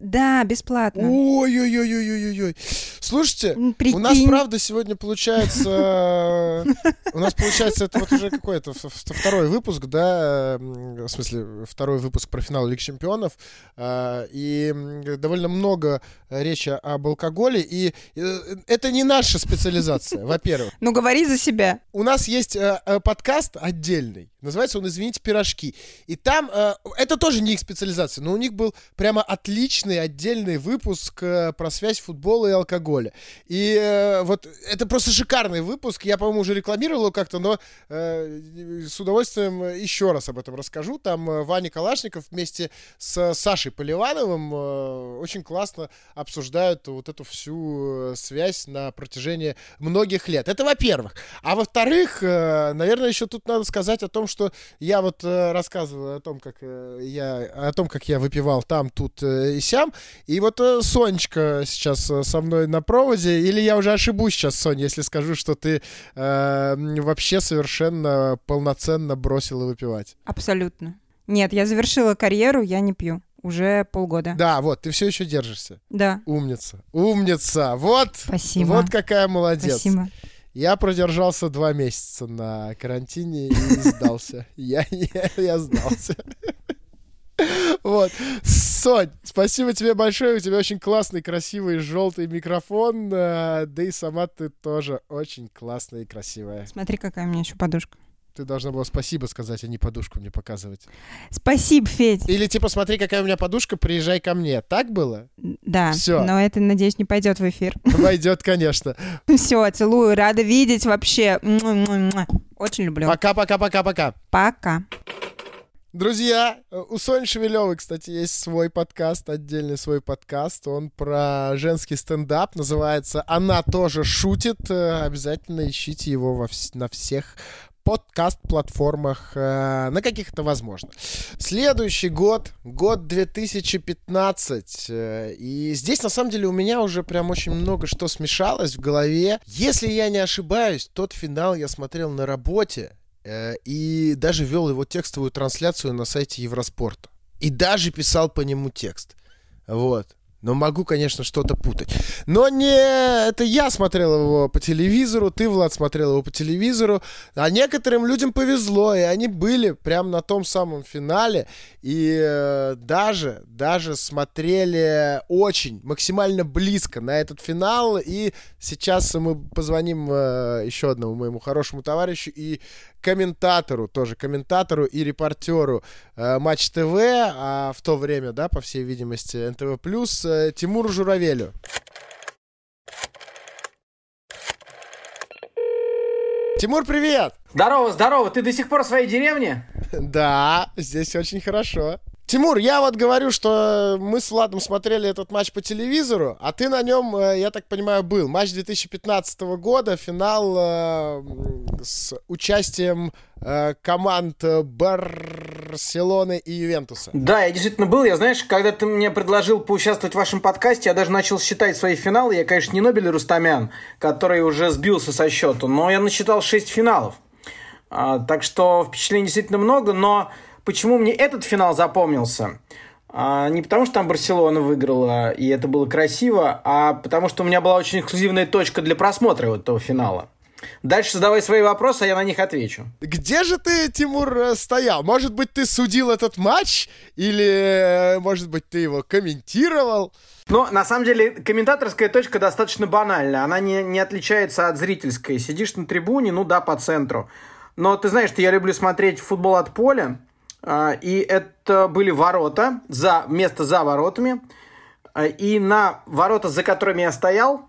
Да, бесплатно. Ой-ой-ой-ой-ой-ой. Слушайте, М, у нас, прикинь. правда, сегодня получается... У нас, получается, это вот уже какой-то второй выпуск, да, в смысле, второй выпуск про финал Лиги Чемпионов, а, и довольно много речи об алкоголе, и э, это не наша специализация, во-первых. Ну, говори за себя. У нас есть э, э, подкаст отдельный, называется он «Извините, пирожки». И там, э, это тоже не их специализация, но у них был прямо отличный отдельный выпуск э, про связь футбола и алкоголя. И э, вот это просто шикарный выпуск, я, по-моему, уже рекламировал его как-то, но э, с удовольствием еще раз об этом расскажу. Там э, Ваня Калашников вместе с Сашей Поливановым э, очень классно обсуждают вот эту всю э, связь на протяжении многих лет. Это во-первых. А во-вторых, э, наверное, еще тут надо сказать о том, что я вот э, рассказываю о том, как э, я о том, как я выпивал там, тут э, и сям. И вот э, Сонечка сейчас э, со мной на проводе. Или я уже ошибусь сейчас, Соня, если скажу, что ты э, вообще совершенно полноценно бросила выпивать. Абсолютно. Нет, я завершила карьеру, я не пью. Уже полгода. Да, вот, ты все еще держишься. Да. Умница. Умница. Вот. Спасибо. Вот какая молодец. Спасибо. Я продержался два месяца на карантине и сдался. Я, я, я сдался. Вот. Сонь, спасибо тебе большое. У тебя очень классный, красивый, желтый микрофон. э, Да и сама ты тоже очень классная и красивая. Смотри, какая у меня еще подушка. Ты должна была спасибо сказать, а не подушку мне показывать. Спасибо, Федь. Или типа, смотри, какая у меня подушка, приезжай ко мне. Так было? Да, Всё. но это, надеюсь, не пойдет в эфир. Войдет, конечно. Все, целую, рада видеть вообще. Очень люблю. Пока-пока-пока-пока. Пока. Друзья, у Сони Шевелевой, кстати, есть свой подкаст, отдельный свой подкаст. Он про женский стендап, называется «Она тоже шутит». Э, Обязательно ищите его во вс- на всех подкаст-платформах, э, на каких-то возможно. Следующий год, год 2015, э, и здесь на самом деле у меня уже прям очень много что смешалось в голове. Если я не ошибаюсь, тот финал я смотрел на работе, Э, и даже вел его текстовую трансляцию на сайте Евроспорта. И даже писал по нему текст. Вот. Но могу, конечно, что-то путать. Но не это я смотрел его по телевизору, ты, Влад, смотрел его по телевизору. А некоторым людям повезло, и они были прямо на том самом финале. И э, даже, даже смотрели очень, максимально близко на этот финал. И сейчас мы позвоним э, еще одному моему хорошему товарищу и комментатору, тоже комментатору и репортеру э, Матч ТВ, а в то время, да, по всей видимости, НТВ+, э, Тимуру Журавелю. Тимур, привет! Здорово, здорово, ты до сих пор в своей деревне? Да, здесь очень хорошо. Тимур, я вот говорю, что мы с Владом смотрели этот матч по телевизору, а ты на нем, э, я так понимаю, был. Матч 2015 года, финал э, с участием э, команд э, Барселоны и Ювентуса. Да, я действительно был. Я, знаешь, когда ты мне предложил поучаствовать в вашем подкасте, я даже начал считать свои финалы. Я, конечно, не Нобель Рустамян, который уже сбился со счету, но я насчитал 6 финалов. А, так что впечатлений действительно много, но почему мне этот финал запомнился? А, не потому, что там Барселона выиграла, и это было красиво, а потому, что у меня была очень эксклюзивная точка для просмотра вот этого финала. Дальше задавай свои вопросы, а я на них отвечу. Где же ты, Тимур, э, стоял? Может быть, ты судил этот матч? Или, э, может быть, ты его комментировал? Но на самом деле комментаторская точка достаточно банальная. Она не, не отличается от зрительской. Сидишь на трибуне, ну да, по центру. Но ты знаешь, что я люблю смотреть футбол от поля. А, И это были ворота, за, место за воротами. А, И на ворота, за которыми я стоял,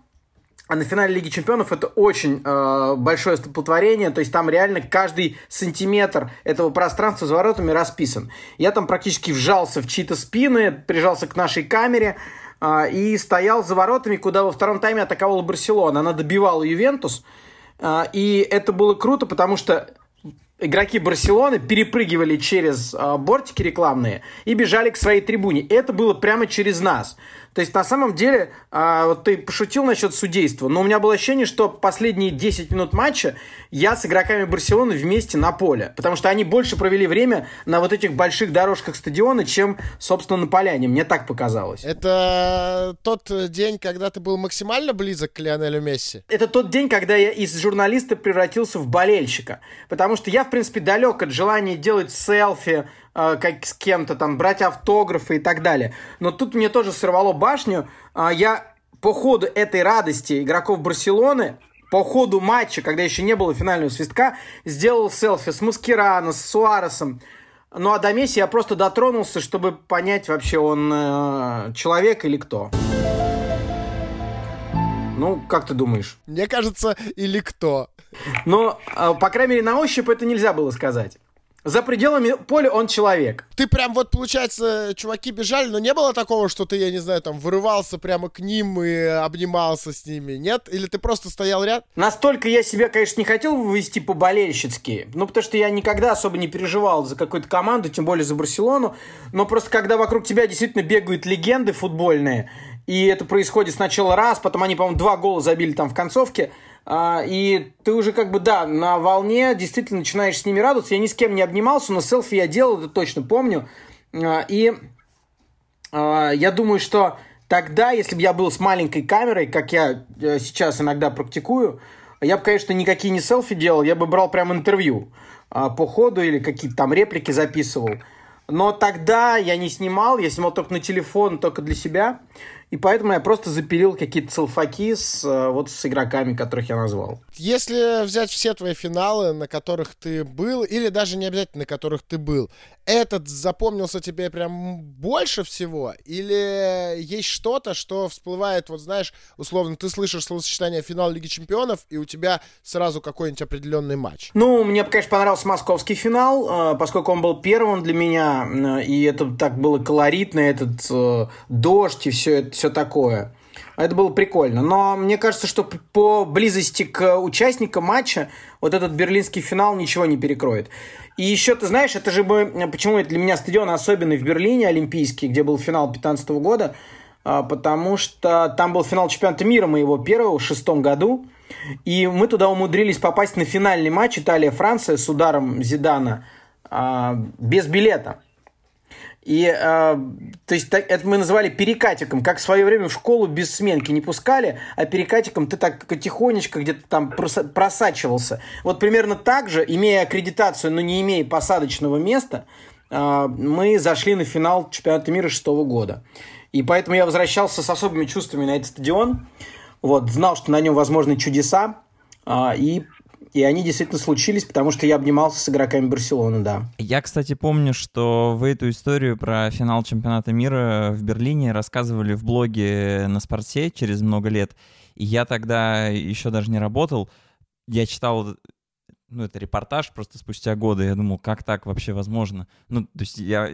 а на финале Лиги Чемпионов это очень э, большое столпотворение, то есть там реально каждый сантиметр этого пространства за воротами расписан. Я там практически вжался в чьи-то спины, прижался к нашей камере э, и стоял за воротами, куда во втором тайме атаковала Барселона. Она добивала Ювентус, э, и это было круто, потому что игроки Барселоны перепрыгивали через э, бортики рекламные и бежали к своей трибуне. Это было прямо через нас. То есть, на самом деле, э, вот ты пошутил насчет судейства, но у меня было ощущение, что последние 10 минут матча я с игроками Барселоны вместе на поле. Потому что они больше провели время на вот этих больших дорожках стадиона, чем, собственно, на поляне. Мне так показалось. Это тот день, когда ты был максимально близок к Лионелю Месси? Это тот день, когда я из журналиста превратился в болельщика. Потому что я, в принципе, далек от желания делать селфи, как с кем-то там, брать автографы и так далее. Но тут мне тоже сорвало башню. Э, я по ходу этой радости игроков Барселоны по ходу матча, когда еще не было финального свистка, сделал селфи с Маскирано, с Суаресом. Ну а до Месси я просто дотронулся, чтобы понять вообще, он э, человек или кто. Ну, как ты думаешь? Мне кажется, или кто. Но, э, по крайней мере, на ощупь это нельзя было сказать. За пределами поля он человек. Ты прям вот, получается, чуваки бежали, но не было такого, что ты, я не знаю, там, вырывался прямо к ним и обнимался с ними, нет? Или ты просто стоял ряд? Настолько я себя, конечно, не хотел вывести по-болельщицки, ну, потому что я никогда особо не переживал за какую-то команду, тем более за Барселону, но просто когда вокруг тебя действительно бегают легенды футбольные, и это происходит сначала раз, потом они, по-моему, два гола забили там в концовке, и ты уже как бы, да, на волне действительно начинаешь с ними радоваться. Я ни с кем не обнимался, но селфи я делал, это точно помню. А, и а, я думаю, что тогда, если бы я был с маленькой камерой, как я э, сейчас иногда практикую, я бы, конечно, никакие не селфи делал, я бы брал прям интервью по ходу или какие-то там реплики записывал. Но тогда я не снимал, я снимал только на телефон, только для себя. И поэтому я просто запилил какие-то целфаки с, э, вот с игроками, которых я назвал. Если взять все твои финалы, на которых ты был, или даже не обязательно, на которых ты был, этот запомнился тебе прям больше всего? Или есть что-то, что всплывает, вот знаешь, условно, ты слышишь словосочетание финал Лиги Чемпионов, и у тебя сразу какой-нибудь определенный матч? Ну, мне, конечно, понравился московский финал, э, поскольку он был первым для меня, э, и это так было колоритно, этот дождь и все, это, все такое. Это было прикольно. Но мне кажется, что по близости к участникам матча вот этот берлинский финал ничего не перекроет. И еще, ты знаешь, это же бы... Почему это для меня стадион особенный в Берлине, Олимпийский, где был финал 2015 года? А, потому что там был финал чемпионата мира моего первого в шестом году. И мы туда умудрились попасть на финальный матч Италия-Франция с ударом Зидана а, без билета. И, э, то есть, так, это мы называли перекатиком, как в свое время в школу без сменки не пускали, а перекатиком ты так тихонечко где-то там просачивался. Вот примерно так же, имея аккредитацию, но не имея посадочного места, э, мы зашли на финал чемпионата мира шестого года. И поэтому я возвращался с особыми чувствами на этот стадион. Вот, знал, что на нем возможны чудеса. Э, и и они действительно случились, потому что я обнимался с игроками Барселоны, да. Я, кстати, помню, что вы эту историю про финал чемпионата мира в Берлине рассказывали в блоге на спорте через много лет. И я тогда еще даже не работал. Я читал ну, это репортаж просто спустя годы. Я думал, как так вообще возможно? Ну, то есть я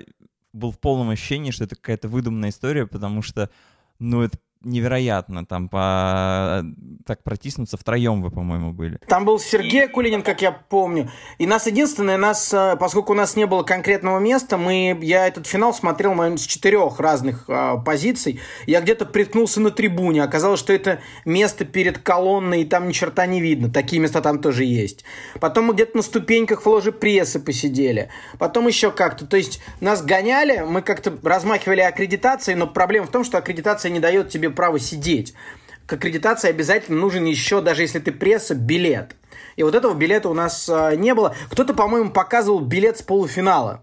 был в полном ощущении, что это какая-то выдуманная история, потому что, ну, это невероятно там по так протиснуться втроем вы, по-моему, были. Там был Сергей Кулинин, как я помню. И нас единственное, нас, э, поскольку у нас не было конкретного места, мы, я этот финал смотрел, наверное, с четырех разных а, позиций. Я где-то приткнулся на трибуне. Оказалось, что это место перед колонной, и там ни черта не видно. Такие места там тоже есть. Потом мы где-то на ступеньках в ложе прессы посидели. Потом еще как-то. То есть нас гоняли, мы как-то размахивали аккредитацией, но проблема в том, что аккредитация не дает тебе право сидеть. К аккредитации обязательно нужен еще, даже если ты пресса, билет. И вот этого билета у нас э, не было. Кто-то, по-моему, показывал билет с полуфинала.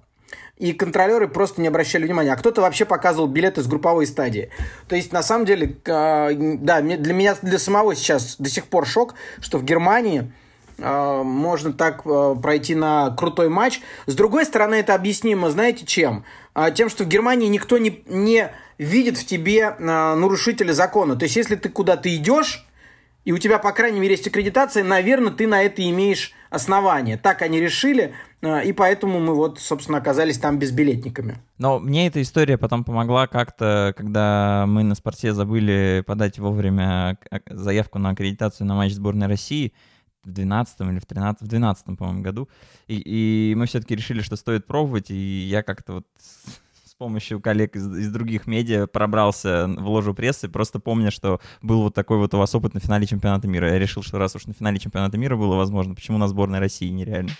И контролеры просто не обращали внимания. А кто-то вообще показывал билеты с групповой стадии. То есть, на самом деле, э, да, для меня, для самого сейчас до сих пор шок, что в Германии э, можно так пройти на крутой матч. С другой стороны, это объяснимо, знаете, чем? Э, тем, что в Германии никто не, не видит в тебе э, нарушителя закона. То есть, если ты куда-то идешь, и у тебя, по крайней мере, есть аккредитация, наверное, ты на это имеешь основание. Так они решили, э, и поэтому мы вот, собственно, оказались там безбилетниками. Но мне эта история потом помогла как-то, когда мы на спорте забыли подать вовремя заявку на аккредитацию на матч сборной России. В 12 или в 13, в 12 по-моему, году. И, и мы все-таки решили, что стоит пробовать, и я как-то вот с помощью коллег из, из других медиа пробрался в ложу прессы, просто помня, что был вот такой вот у вас опыт на финале чемпионата мира. Я решил, что раз уж на финале чемпионата мира было возможно, почему на сборной России нереально?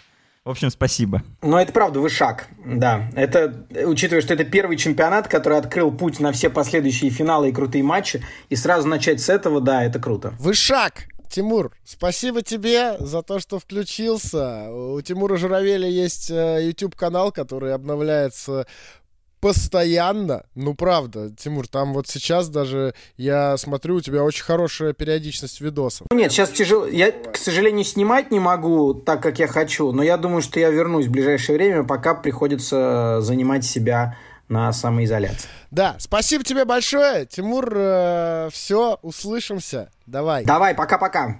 В общем, спасибо. Ну, это правда, вы шаг, да. Это, учитывая, что это первый чемпионат, который открыл путь на все последующие финалы и крутые матчи, и сразу начать с этого, да, это круто. Вы шаг! Тимур, спасибо тебе за то, что включился. У Тимура Журавеля есть э, YouTube-канал, который обновляется постоянно. Ну, правда, Тимур, там вот сейчас даже я смотрю, у тебя очень хорошая периодичность видосов. Ну, нет, сейчас тяжело. Я, к сожалению, снимать не могу так, как я хочу, но я думаю, что я вернусь в ближайшее время, пока приходится занимать себя на самоизоляции. Да, спасибо тебе большое, Тимур. Э, все, услышимся. Давай. Давай, пока-пока.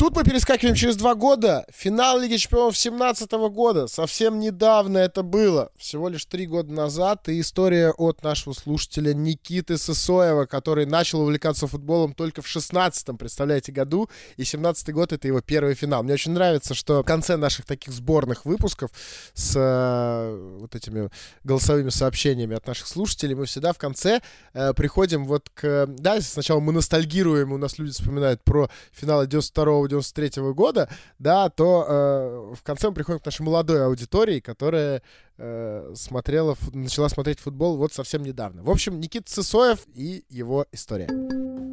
Тут мы перескакиваем через два года. Финал Лиги Чемпионов 17 года. Совсем недавно это было. Всего лишь три года назад. И история от нашего слушателя Никиты Сысоева, который начал увлекаться футболом только в 16-м, представляете, году. И 17-й год — это его первый финал. Мне очень нравится, что в конце наших таких сборных выпусков с э, вот этими голосовыми сообщениями от наших слушателей мы всегда в конце э, приходим вот к... Да, сначала мы ностальгируем, у нас люди вспоминают про финалы 92 93 -го года, да, то э, в конце мы приходим к нашей молодой аудитории, которая э, смотрела, начала смотреть футбол вот совсем недавно. В общем, Никита Цисоев и его история.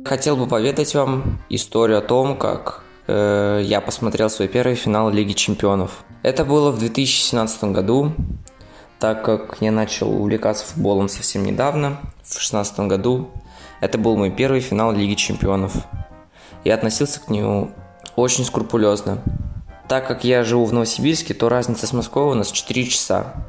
Хотел бы поведать вам историю о том, как э, я посмотрел свой первый финал Лиги Чемпионов. Это было в 2017 году, так как я начал увлекаться футболом совсем недавно, в 2016 году. Это был мой первый финал Лиги Чемпионов. Я относился к нему очень скрупулезно. Так как я живу в Новосибирске, то разница с Москвой у нас 4 часа.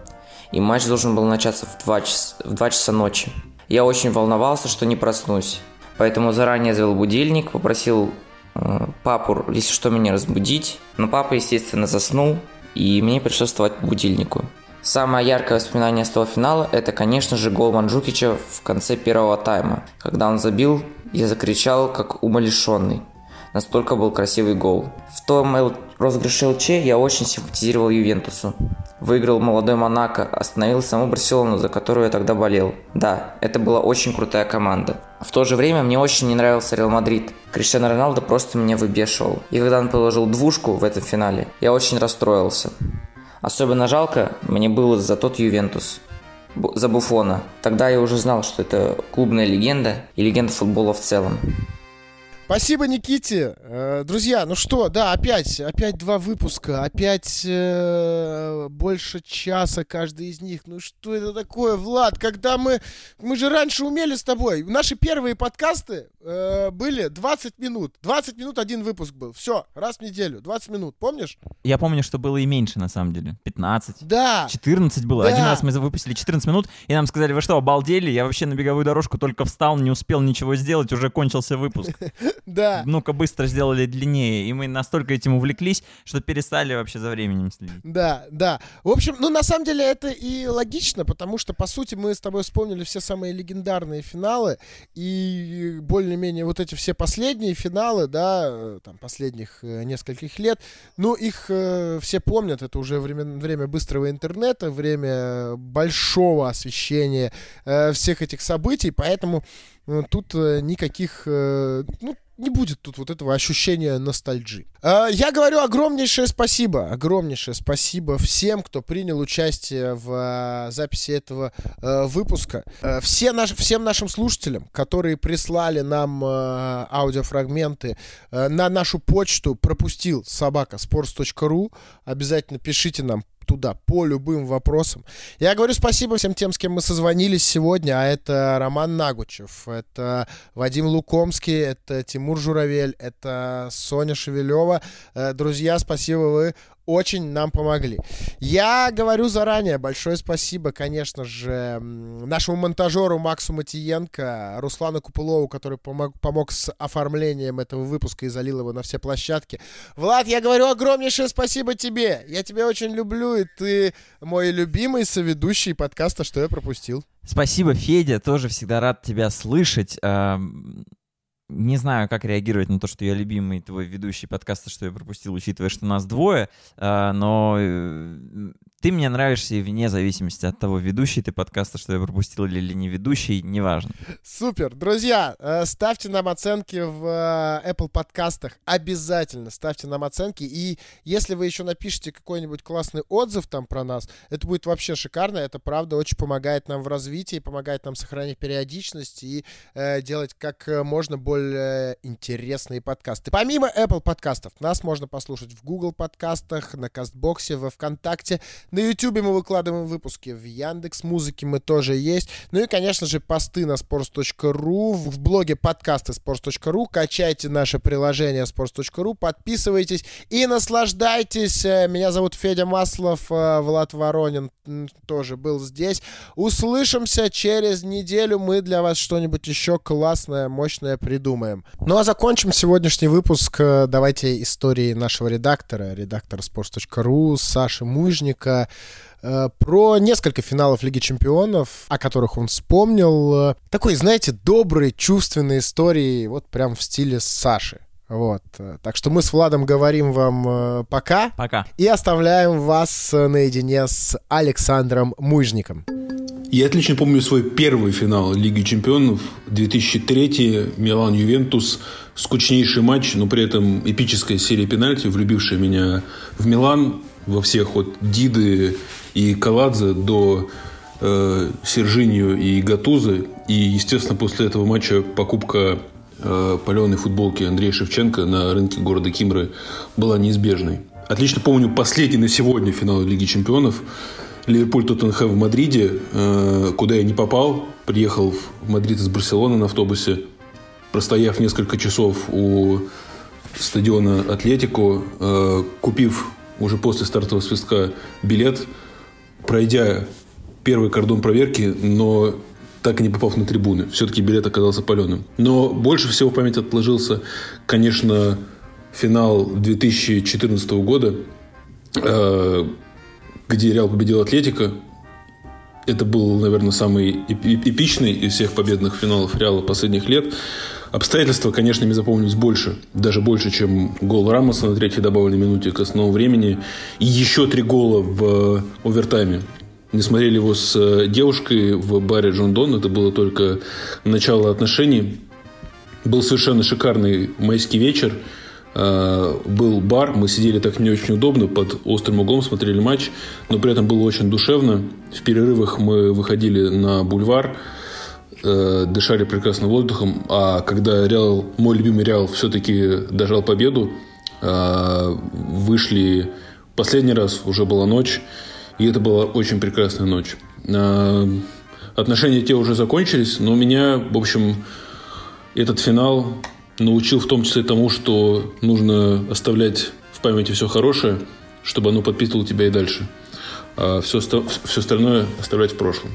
И матч должен был начаться в 2 часа, в 2 часа ночи. Я очень волновался, что не проснусь. Поэтому заранее завел будильник, попросил э, папу, если что, меня разбудить. Но папа, естественно, заснул, и мне пришлось вставать по будильнику. Самое яркое воспоминание с того финала – это, конечно же, гол Манджукича в конце первого тайма. Когда он забил, я закричал, как умалишенный. Настолько был красивый гол. В том розыгрыше ЛЧ я очень симпатизировал Ювентусу. Выиграл молодой Монако, остановил саму Барселону, за которую я тогда болел. Да, это была очень крутая команда. В то же время мне очень не нравился Реал Мадрид. Криштиано Роналдо просто меня выбешивал. И когда он положил двушку в этом финале, я очень расстроился. Особенно жалко мне было за тот Ювентус за Буфона. Тогда я уже знал, что это клубная легенда и легенда футбола в целом. Спасибо, Никите. Э, друзья, ну что, да, опять, опять два выпуска, опять э, больше часа каждый из них. Ну что это такое, Влад? Когда мы, мы же раньше умели с тобой. Наши первые подкасты э, были 20 минут. 20 минут один выпуск был. Все, раз в неделю, 20 минут, помнишь? Я помню, что было и меньше, на самом деле. 15. Да. 14 было. Да. Один раз мы выпустили 14 минут, и нам сказали, вы что, обалдели? Я вообще на беговую дорожку только встал, не успел ничего сделать, уже кончился выпуск. Да. Ну-ка быстро сделали длиннее. И мы настолько этим увлеклись, что перестали вообще за временем следить. Да, да. В общем, ну на самом деле это и логично, потому что, по сути, мы с тобой вспомнили все самые легендарные финалы, и более-менее вот эти все последние финалы, да, э, там, последних э, нескольких лет, ну, их э, все помнят, это уже время, время быстрого интернета, время большого освещения э, всех этих событий, поэтому э, тут э, никаких, э, ну, не будет тут вот этого ощущения ностальджи. А, я говорю огромнейшее спасибо, огромнейшее спасибо всем, кто принял участие в а, записи этого а, выпуска. Все наш, всем нашим слушателям, которые прислали нам аудиофрагменты на нашу почту пропустил собака sports.ru. Обязательно пишите нам туда по любым вопросам. Я говорю спасибо всем тем, с кем мы созвонились сегодня, а это Роман Нагучев, это Вадим Лукомский, это Тимур Журавель, это Соня Шевелева. Э, друзья, спасибо, вы очень нам помогли. Я говорю заранее большое спасибо, конечно же, нашему монтажеру Максу Матиенко, Руслану Купылову, который помог, помог с оформлением этого выпуска и залил его на все площадки. Влад, я говорю огромнейшее спасибо тебе. Я тебя очень люблю, и ты мой любимый соведущий подкаста «Что я пропустил». Спасибо, Федя, тоже всегда рад тебя слышать. Не знаю, как реагировать на то, что я любимый твой ведущий подкаста, что я пропустил, учитывая, что нас двое, а, но э, ты мне нравишься вне зависимости от того, ведущий ты подкаста, что я пропустил, или не ведущий, неважно. Супер. Друзья, э, ставьте нам оценки в э, Apple подкастах. Обязательно ставьте нам оценки. И если вы еще напишите какой-нибудь классный отзыв там про нас, это будет вообще шикарно. Это правда очень помогает нам в развитии, помогает нам сохранять периодичность и э, делать как можно более интересные подкасты. Помимо Apple подкастов, нас можно послушать в Google подкастах, на Кастбоксе, во Вконтакте, на YouTube мы выкладываем выпуски, в Яндекс Музыке мы тоже есть. Ну и, конечно же, посты на sports.ru, в блоге подкасты sports.ru. Качайте наше приложение sports.ru, подписывайтесь и наслаждайтесь. Э, меня зовут Федя Маслов, э, Влад Воронин тоже был здесь. Услышимся через неделю. Мы для вас что-нибудь еще классное, мощное придумаем. Ну а закончим сегодняшний выпуск. Э, давайте истории нашего редактора, редактора sports.ru, Саши Мужника. Э, про несколько финалов Лиги Чемпионов, о которых он вспомнил. Э, такой, знаете, добрый, чувственной истории, вот прям в стиле Саши. Вот. Э, так что мы с Владом говорим вам пока. Пока. И оставляем вас наедине с Александром Мужником. Я отлично помню свой первый финал Лиги Чемпионов 2003 Милан-Ювентус. Скучнейший матч, но при этом эпическая серия пенальти, влюбившая меня в Милан во всех от Диды и Каладзе до э, Сержинью и Гаттузо. И, естественно, после этого матча покупка э, паленой футболки Андрея Шевченко на рынке города Кимры была неизбежной. Отлично помню последний на сегодня финал Лиги Чемпионов. Ливерпуль Тоттенхэм в Мадриде, э, куда я не попал. Приехал в Мадрид из Барселоны на автобусе. Простояв несколько часов у стадиона Атлетико, э, купив уже после стартового свистка билет, пройдя первый кордон проверки, но так и не попав на трибуны. Все-таки билет оказался паленым. Но больше всего в память отложился, конечно, финал 2014 года, э, где Реал победил Атлетика. Это был, наверное, самый эпичный из всех победных финалов Реала последних лет. Обстоятельства, конечно, мне запомнились больше. Даже больше, чем гол Рамоса на третьей добавленной минуте к основному времени. И еще три гола в овертайме. Не смотрели его с э, девушкой в баре Джон Дон. Это было только начало отношений. Был совершенно шикарный майский вечер. Э, был бар, мы сидели так не очень удобно, под острым углом смотрели матч, но при этом было очень душевно. В перерывах мы выходили на бульвар, э, дышали прекрасным воздухом, а когда Реал, мой любимый Реал все-таки дожал победу, э, вышли последний раз, уже была ночь, и это была очень прекрасная ночь. Э, отношения те уже закончились, но у меня, в общем, этот финал научил в том числе тому, что нужно оставлять в памяти все хорошее, чтобы оно подпитывало тебя и дальше. А все, все остальное оставлять в прошлом.